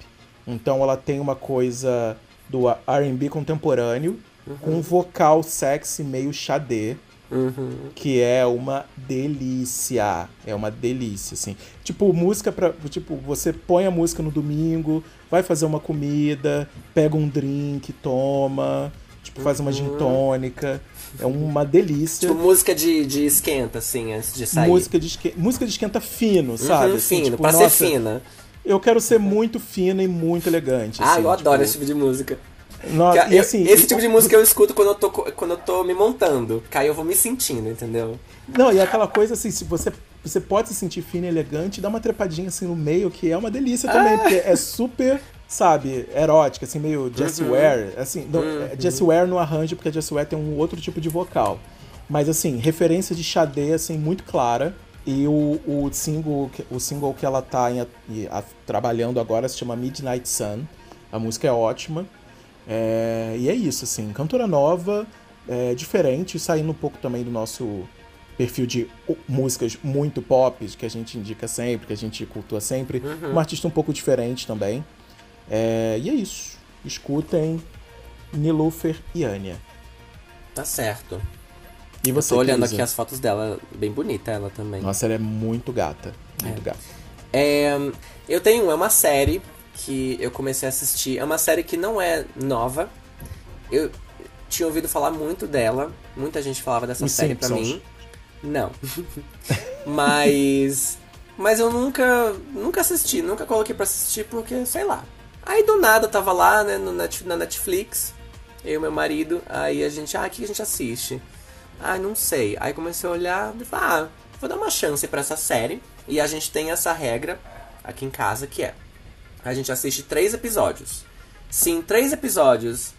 Então ela tem uma coisa do RB contemporâneo com um vocal sexy meio xadê. Uhum. Que é uma delícia. É uma delícia, assim. Tipo, música pra. Tipo, você põe a música no domingo, vai fazer uma comida, pega um drink, toma. Tipo, faz uma gin tônica. É uma delícia. Tipo, música de, de esquenta, assim, antes de sair. música, de esque... música de esquenta fino, sabe? Uhum, Assim, fino, tipo, pra nossa, ser fina. Eu quero ser muito fina e muito elegante. Ah, assim, eu adoro tipo, esse tipo de música. Nossa, eu- assim, esse e- tipo de música eu escuto quando eu tô, quando eu tô me montando. Que aí eu vou me sentindo, entendeu? Não, e aquela coisa assim, se você, você pode se sentir fina e elegante, dá uma trepadinha assim no meio, que é uma delícia também, porque é super, sabe, erótica, assim, meio Jessie Ware. Assim, não, é Jessie Ware no arranjo, porque a Jessie Ware tem um outro tipo de vocal. Mas assim, referência de Xadê, assim, muito clara. E o, o, single, que- o single que ela tá em- a- trabalhando agora se chama Midnight Sun. A música é ótima. É, e é isso, assim, cantora nova, é, diferente, saindo um pouco também do nosso perfil de músicas muito pop, que a gente indica sempre, que a gente cultua sempre. Uma artista um pouco diferente também. É, e é isso. Escutem Nilufer e Anya. Tá certo. E você, Tô olhando aqui as fotos dela, bem bonita ela também. Nossa, ela é muito gata. Muito gata. É, eu tenho, é uma série que eu comecei a assistir. É uma série que não é nova. Eu tinha ouvido falar muito dela. Muita gente falava dessa Os série pra Simpsons. mim. Não. <laughs> mas. Mas eu nunca. Nunca assisti, nunca coloquei pra assistir porque, sei lá. Aí do nada eu tava lá, né, no Net- na Netflix. Eu e meu marido. Aí a gente, ah, o que a gente assiste? Ah, não sei. Aí comecei a olhar e falei, ah, vou dar uma chance para essa série. E a gente tem essa regra aqui em casa que é: a gente assiste três episódios. Se em três episódios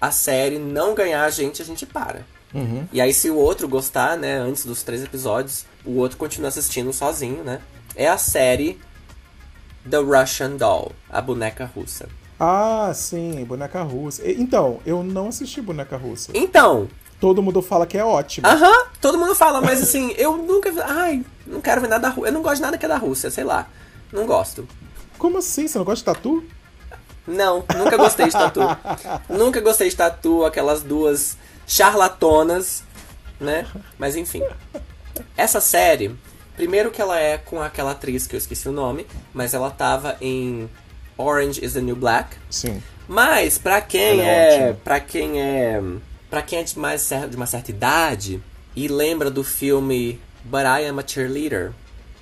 a série não ganhar a gente, a gente para. Uhum. E aí, se o outro gostar, né, antes dos três episódios, o outro continua assistindo sozinho, né? É a série The Russian Doll, a boneca russa. Ah, sim, boneca russa. Então, eu não assisti boneca russa. Então, Todo mundo fala que é ótimo. aham, todo mundo fala, mas assim, eu nunca. vi- Ai, não quero ver nada da Rússia. Eu não gosto de nada que é da Rússia, sei lá. Não gosto. Como assim? Você não gosta de tatu? Não, nunca gostei de tatu. <laughs> nunca gostei de tatu, aquelas duas charlatonas, né? Mas enfim. Essa série, primeiro que ela é com aquela atriz que eu esqueci o nome, mas ela tava em Orange is the New Black. Sim. Mas pra quem Ela é é, ótima. para quem é, para quem é de mais de uma certa idade e lembra do filme But I Am a Cheerleader.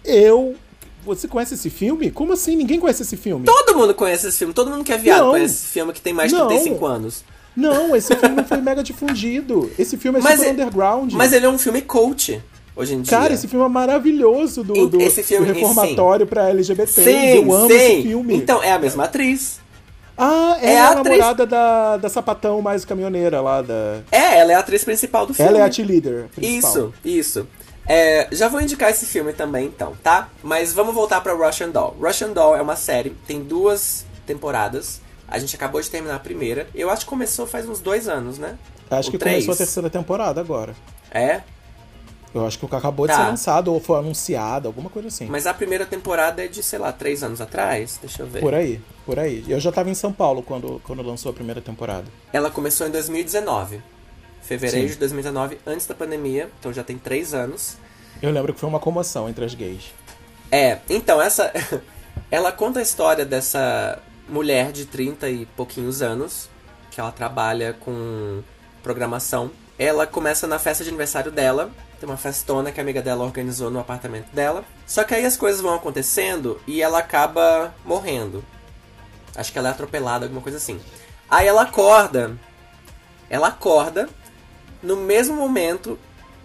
Eu. Você conhece esse filme? Como assim? Ninguém conhece esse filme? Todo mundo conhece esse filme, todo mundo que é viado Não. conhece esse filme que tem mais de Não. 35 anos. Não, esse filme não foi mega difundido. Esse filme é Mas super é- underground. Mas ele é um filme coach hoje em dia. Cara, esse filme é maravilhoso do, do, filme- do reformatório pra LGBT. Sim, eu amo sim. esse filme. Então, é a mesma atriz. ah, é é, a a atriz- namorada da, da sapatão mais caminhoneira lá da. É, ela é a atriz principal do filme. Ela é a cheerleader principal. Isso, isso. É, já vou indicar esse filme também, então, tá? Mas vamos voltar pra Russian Doll. Russian Doll é uma série, tem duas temporadas. A gente acabou de terminar a primeira. Eu acho que começou faz uns dois anos, né? Acho Ou que três. começou a terceira temporada agora. É, Eu acho que acabou de Tá. ser lançado ou foi anunciado, alguma coisa assim. mas a primeira temporada é de, sei lá, três anos atrás. Deixa eu ver. Por aí, por aí. Eu já tava em São Paulo quando, quando lançou a primeira temporada. Ela começou em 2019. Fevereiro Sim. de 2019, antes da pandemia. Então já tem três anos. Eu lembro que foi uma comoção entre as gays. É, então essa. <laughs> ela conta a história dessa mulher de 30 e pouquinhos anos, que ela trabalha com programação. Ela começa na festa de aniversário dela, tem uma festona que a amiga dela organizou no apartamento dela. Só que aí as coisas vão acontecendo e ela acaba morrendo. Acho que ela é atropelada, alguma coisa assim. Aí ela acorda. Ela acorda no mesmo momento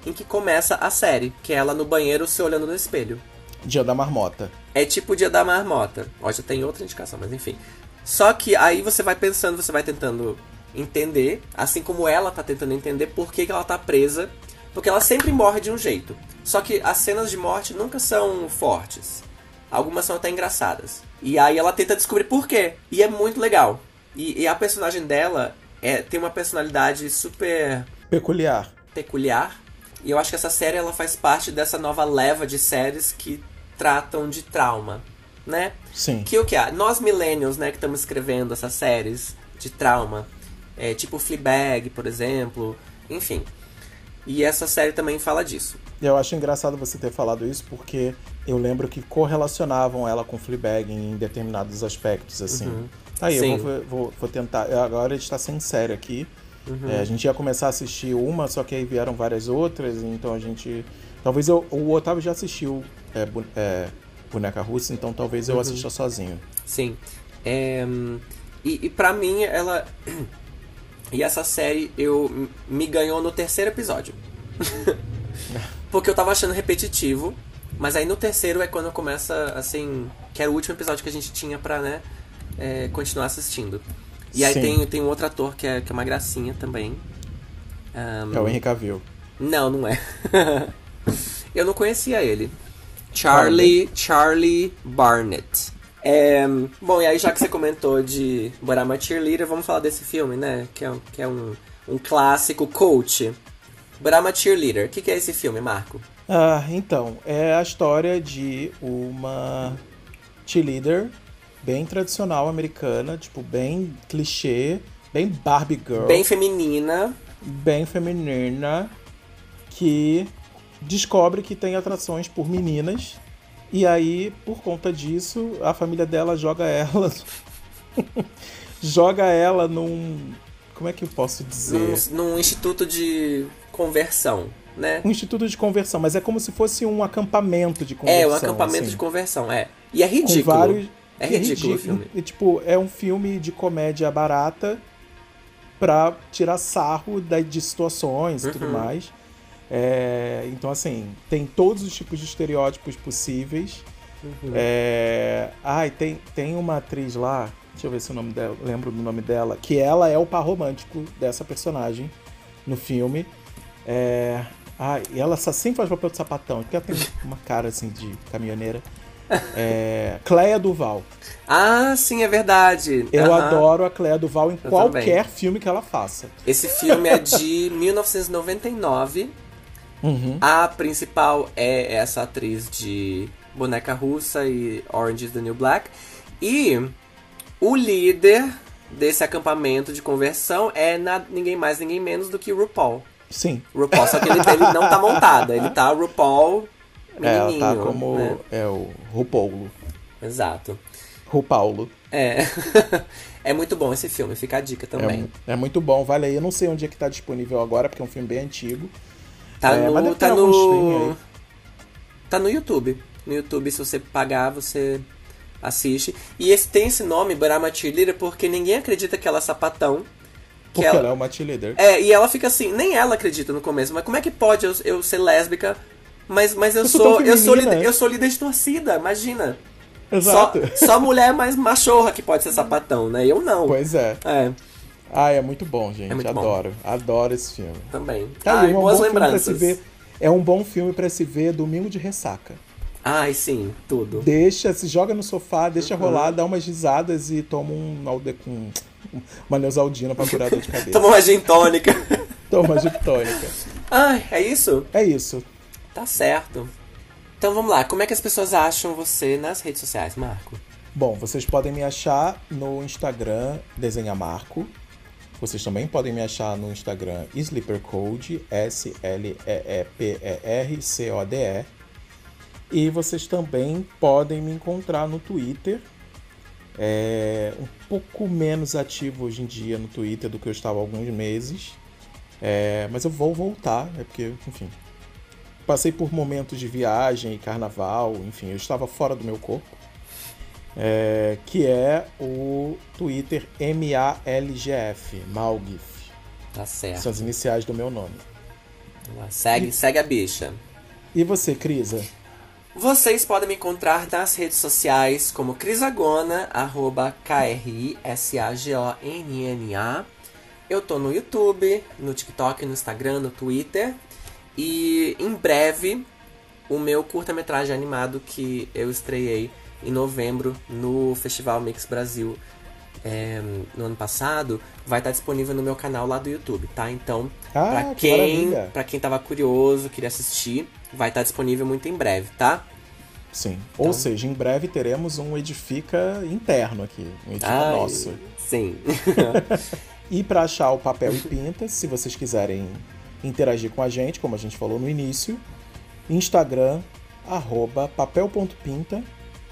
em que começa a série, que é ela no banheiro se olhando no espelho. Dia da Marmota. É tipo o dia da marmota. Ó, já tem outra indicação, mas enfim. Só que aí você vai pensando, você vai tentando entender, assim como ela tá tentando entender por que, que ela tá presa. Porque ela sempre morre de um jeito. Só que as cenas de morte nunca são fortes. Algumas são até engraçadas. E aí ela tenta descobrir por quê. E é muito legal. E, e a personagem dela é, tem uma personalidade super Peculiar. peculiar. E eu acho que essa série ela faz parte dessa nova leva de séries que tratam de trauma, né? Sim. Que o que é? Nós millennials, né, que estamos escrevendo essas séries de trauma, é, tipo Fleabag, por exemplo, enfim. E essa série também fala disso. Eu acho engraçado você ter falado isso porque eu lembro que correlacionavam ela com Fleabag em determinados aspectos, assim. Aí Uhum. Sim. eu vou, vou, vou tentar. Agora a gente tá sem série aqui. Uhum. É, a gente ia começar a assistir uma, só que aí vieram várias outras, então a gente. Talvez eu. O Otávio já assistiu é, é, Boneca Russa, então talvez Uhum. eu assista sozinho. Sim. É, e, e pra mim, ela. <clears throat> E essa série eu me ganhou no terceiro episódio. <laughs> Porque eu tava achando repetitivo. Mas aí no terceiro é quando começa, assim. Que era o último episódio que a gente tinha pra, né? é, continuar assistindo. E aí Sim. tem, tem um outro ator que é, que é uma gracinha também. Ahn, É o Henry Cavill. não, não é. <laughs> eu não conhecia ele. Charlie, Charlie Barnett. É, bom, e aí já que você comentou de Borama Cheerleader, vamos falar desse filme, né? Que é, um- que é um, um clássico coach. Borama Cheerleader. O que, que é esse filme, Marco? Ah, então, é a história de uma cheerleader bem tradicional americana, tipo, bem clichê, bem Barbie Girl, Bem feminina. bem feminina, que descobre que tem atrações por meninas. E aí, por conta disso, a família dela joga ela. <laughs> joga ela num. Como é que eu posso dizer? Num, num instituto de conversão, né? Um instituto de conversão, mas é como se fosse um acampamento de conversão. É, um acampamento assim. de conversão, é. E é com ridículo. vários. É que ridículo o filme. E, tipo, é um filme de comédia barata pra tirar sarro da, de situações e tudo Uhum. mais. É, então, assim, tem todos os tipos de estereótipos possíveis. Uhum. É, ai, tem, tem uma atriz lá, deixa eu ver se o nome dela, lembro do nome dela, que ela é o par romântico dessa personagem no filme. É, ai, e ela só sempre faz papel de sapatão, porque ela tem <laughs> uma cara assim de caminhoneira. É, Cleia Duval. Ah, sim, é verdade. Eu Aham. adoro a Cleia Duval em Eu qualquer filme que ela faça. Esse filme é de <laughs> 1999. Uhum. A principal é essa atriz de Boneca Russa e Orange is the New Black. E o líder desse acampamento de conversão é na- ninguém mais, ninguém menos do que RuPaul. Sim. RuPaul, só que ele, ele não tá montada, ele tá <laughs> RuPaul É, ela tá como né? é o Rupaulo. Exato. Rupaulo. É. <laughs> é muito bom esse filme, fica a dica É, também. mu- é muito bom, vale aí. Eu não sei onde é que tá disponível agora, porque é um filme bem antigo. Tá É, no. Tá no. Tá no YouTube. No YouTube, se você pagar, você assiste. E esse tem esse nome, Brahma Cheerleader, porque ninguém acredita que ela é sapatão. Que Porque ela... ela é uma cheerleader. É, e ela fica assim, nem ela acredita no começo, mas como é que pode eu, eu ser lésbica? Mas, mas eu, Eu sou sou, eu sou líder, eu sou líder de torcida, imagina. Exato. Só, só mulher mais machorra que pode ser sapatão, né? Eu não. Pois é. É, Ah, é muito bom, gente. É muito bom. Adoro. Adoro esse filme. também. Tá Ai, aí, um boas lembranças. se ver. É um bom filme pra se ver domingo de ressaca. Ai, sim, tudo. Deixa, se joga no sofá, deixa Uhum. rolar, dá umas risadas e toma um alde com uma neusaldina pra curar a dor de <laughs> cabeça. Toma uma gin tônica. Toma gin tônica. Ai, é isso? É isso. Tá certo. Então vamos lá, como é que as pessoas acham você nas redes sociais, Marco? Bom, vocês podem me achar no Instagram Desenha Marco. Vocês também podem me achar no Instagram Sleepercode, S-L-E-E-P-E-R-C-O-D-E. E vocês também podem me encontrar no Twitter. É um pouco menos ativo hoje em dia no Twitter do que eu estava há alguns meses. É, mas eu vou voltar, é porque, enfim. Passei por momentos de viagem e carnaval, enfim, eu estava fora do meu corpo. É, que é o Twitter MALGF, Malgif. Tá certo. São as iniciais do meu nome. Segue, segue a bicha. E você, Crisa? Vocês podem me encontrar nas redes sociais como Crisagona, arroba K-R-I-S-A-G-O-N-N-A. Eu tô no YouTube, no TikTok, no Instagram, no Twitter. E em breve, o meu curta-metragem animado que eu estreiei em novembro no Festival Mix Brasil é, no ano passado, vai estar disponível no meu canal lá do YouTube, tá? Então, Ah, pra que quem, maravilha. pra quem tava curioso, queria assistir, vai estar disponível muito em breve, tá? Sim. Então- Ou seja, em breve teremos um Edifica interno aqui. Um Edifica Ai, nosso. Sim. <laughs> E para achar o papel e pinta, se vocês quiserem interagir com a gente, como a gente falou no início, Instagram, arroba papel.pinta.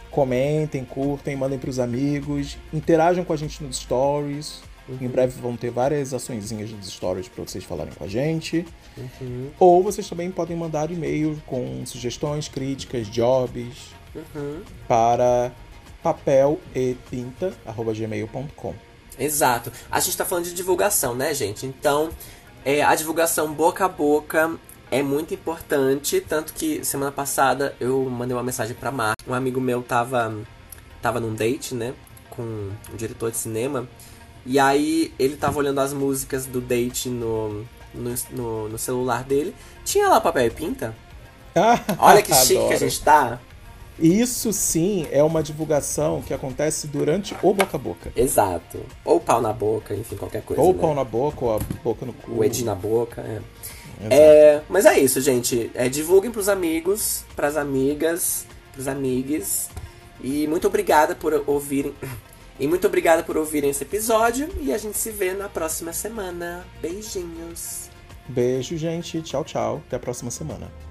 Comentem, curtem, mandem pros amigos, interajam com a gente nos stories. Em breve vão ter várias açõezinhas nos stories para vocês falarem com a gente. Uhum, Ou vocês também podem mandar e-mail com sugestões, críticas, jobs uhum. para papelepinta.gmail.com. Exato. A gente tá falando de divulgação, né, gente? Então, é, a divulgação boca a boca é muito importante. Tanto que semana passada eu mandei uma mensagem pra Mar. Um amigo meu tava, tava num date, né? Com um diretor de cinema. E aí ele tava olhando as músicas do date no, no, no, no celular dele. Tinha lá papel e pinta. Olha que <laughs> chique que a gente tá. Isso sim é uma divulgação que acontece durante o boca a boca. Exato. Ou pau na boca, enfim, qualquer coisa. ou né? pau na boca, ou a boca no cu. O Ed na boca, é. É, mas é isso, gente. É, divulguem pros amigos, pras amigas, pros amigues. E muito obrigada por ouvirem. <coughs> E muito obrigada por ouvirem esse episódio. E a gente se vê na próxima semana. Beijinhos. Beijo, gente. Tchau, tchau. Até a próxima semana.